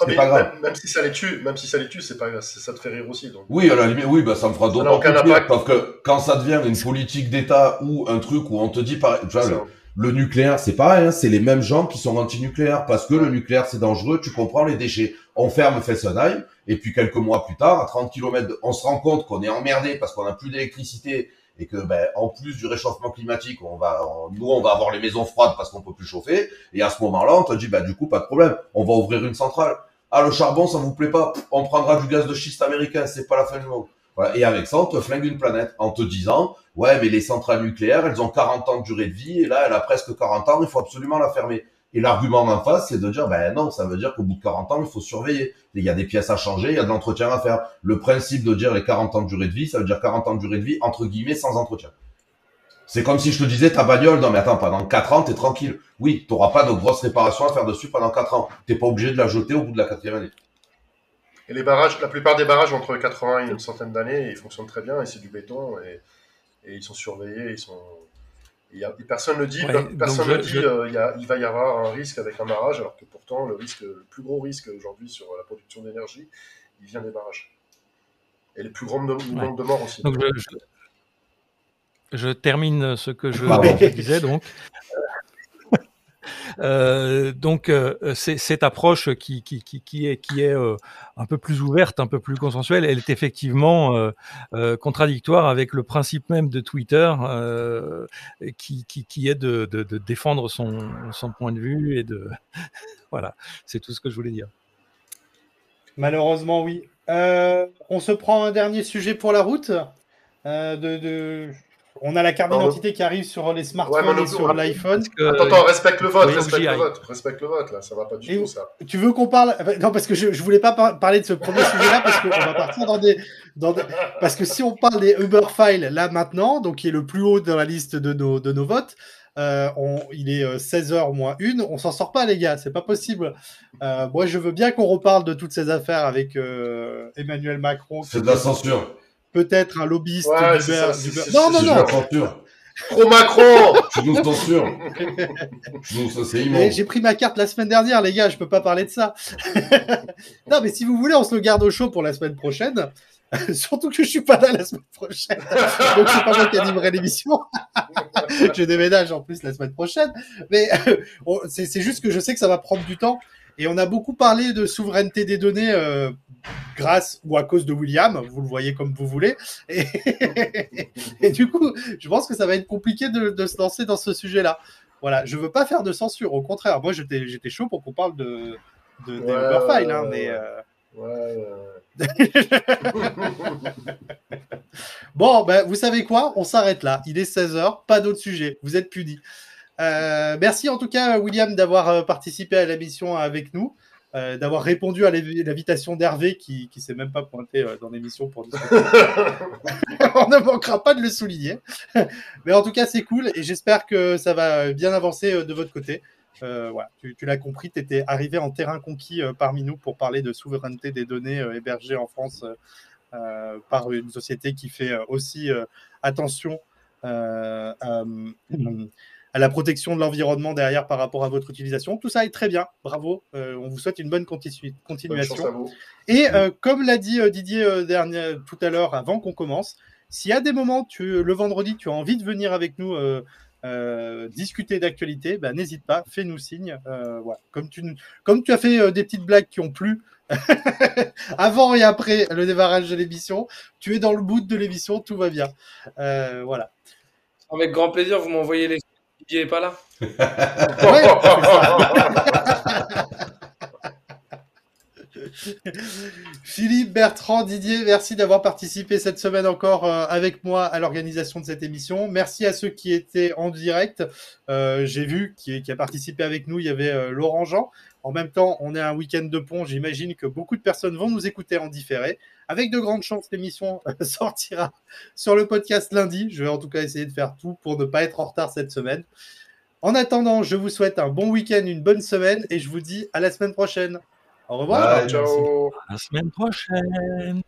ah, c'est pas grave. Même, si ça les tue, même si ça les tue, c'est pas ça te fait rire aussi. Donc. Oui, à la limite, oui, bah ça me fera d'autant plus parce que quand ça devient une politique d'État ou un truc où on te dit, par, tu vois, le nucléaire, c'est pareil, hein, c'est les mêmes gens qui sont anti-nucléaires parce que le nucléaire c'est dangereux, tu comprends les déchets. On ferme Fessenheim et puis quelques mois plus tard, à 30 km, on se rend compte qu'on est emmerdé parce qu'on n'a plus d'électricité et que ben, en plus du réchauffement climatique, on va nous on va avoir les maisons froides parce qu'on peut plus chauffer et à ce moment-là, on te dit bah du coup pas de problème, on va ouvrir une centrale. Ah le charbon ça vous plaît pas, on prendra du gaz de schiste américain, c'est pas la fin du monde. Voilà. Et avec ça, on te flingue une planète en te disant, ouais, mais les centrales nucléaires, elles ont 40 ans de durée de vie, et là, elle a presque 40 ans, il faut absolument la fermer. Et l'argument d'en face, c'est de dire, ben non, ça veut dire qu'au bout de 40 ans, il faut surveiller. Il y a des pièces à changer, il y a de l'entretien à faire. Le principe de dire les 40 ans de durée de vie, ça veut dire 40 ans de durée de vie, entre guillemets, sans entretien. C'est comme si je te disais, ta bagnole, non mais attends, pendant 4 ans, t'es tranquille. Oui, t'auras pas de grosses réparations à faire dessus pendant 4 ans. T'es pas obligé de la jeter au bout de la quatrième année. Et les barrages, la plupart des barrages entre 80 et une centaine d'années, ils fonctionnent très bien et c'est du béton et, ils sont surveillés, ils sont. Personne ne dit, personne ne dit euh, il, va y avoir un risque avec un barrage, alors que pourtant le risque, le plus gros risque aujourd'hui sur la production d'énergie, il vient des barrages. Et le plus grand nombre de morts aussi. je, termine ce que je disais donc. Euh, donc euh, cette approche qui, est, euh, un peu plus ouverte, un peu plus consensuelle, elle est effectivement contradictoire avec le principe même de Twitter, qui, est de, défendre son, point de vue et de voilà, c'est tout ce que je voulais dire. Malheureusement, oui. on se prend un dernier sujet pour la route. de, On a la carte d'identité qui arrive sur les smartphones et sur l'iPhone. Attends, attends, respecte le vote, respecte le vote, respecte le vote, là, ça va pas du tout, ça. Tu veux qu'on parle Non, parce que je, je voulais pas parler de ce premier sujet-là, parce qu'on va partir dans des, dans Parce que si on parle des Uber Files, là, maintenant, donc qui est le plus haut dans la liste de nos, de nos votes, euh, on, il est 16h euh, moins une, on s'en sort pas les gars, c'est pas possible. Euh, moi je veux bien qu'on reparle de toutes ces affaires avec euh, Emmanuel Macron. C'est de la censure peut-être un lobbyiste d'Uber. Non, non, non. Pro Macron Tu nous censures. J'ai pris ma carte la semaine dernière, les gars, je peux pas parler de ça. non, mais si vous voulez, on se le garde au chaud pour la semaine prochaine. Surtout que je suis pas là la semaine prochaine. Donc c'est pas moi qui animerai l'émission. je déménage en plus la semaine prochaine. Mais c'est juste que je sais que ça va prendre du temps. Et on a beaucoup parlé de souveraineté des données euh, grâce ou à cause de William, vous le voyez comme vous voulez. Et, et du coup, je pense que ça va être compliqué de, de se lancer dans ce sujet-là. Voilà, je veux pas faire de censure, au contraire. Moi, j'étais, chaud pour qu'on parle de, de des Uber hein, mais. Euh... Ouais, bon, ben, vous savez quoi? On s'arrête là. Il est 16h, pas d'autre sujet. Vous êtes punis. Euh, merci en tout cas, William, d'avoir euh, participé à la mission avec nous. Euh, d'avoir répondu à l'invitation d'Hervé qui ne s'est même pas pointé euh, dans l'émission pour. On ne manquera pas de le souligner. Mais en tout cas, c'est cool et j'espère que ça va bien avancer de votre côté. voilà, tu, tu l'as compris, tu étais arrivé en terrain conquis parmi nous pour parler de souveraineté des données hébergées en France par une société qui fait aussi attention à à la protection de l'environnement derrière par rapport à votre utilisation. Tout ça est très bien. Bravo. Euh, on vous souhaite une bonne continuation. Et euh, comme l'a dit euh, Didier dernier, tout à l'heure, avant qu'on commence, s'il y a des moments, tu, le vendredi, tu as envie de venir avec nous discuter d'actualité, bah, n'hésite pas, fais-nous signe. Voilà. Comme, tu, comme tu as fait des petites blagues qui ont plu. avant et après le démarrage de l'émission, tu es dans le bout de l'émission, tout va bien. voilà. Avec grand plaisir, vous m'envoyez les Didier est pas là. Philippe, Bertrand, Didier, merci d'avoir participé cette semaine encore euh, avec moi à l'organisation de cette émission. Merci à ceux qui étaient en direct. Euh, j'ai vu qui, a participé avec nous, il y avait euh, Laurent Jean. En même temps, on est un week-end de pont. J'imagine que beaucoup de personnes vont nous écouter en différé. Avec de grandes chances, l'émission sortira sur le podcast lundi. Je vais en tout cas essayer de faire tout pour ne pas être en retard cette semaine. En attendant, je vous souhaite un bon week-end, une bonne semaine et je vous dis à la semaine prochaine. Au revoir. ciao. À la semaine prochaine.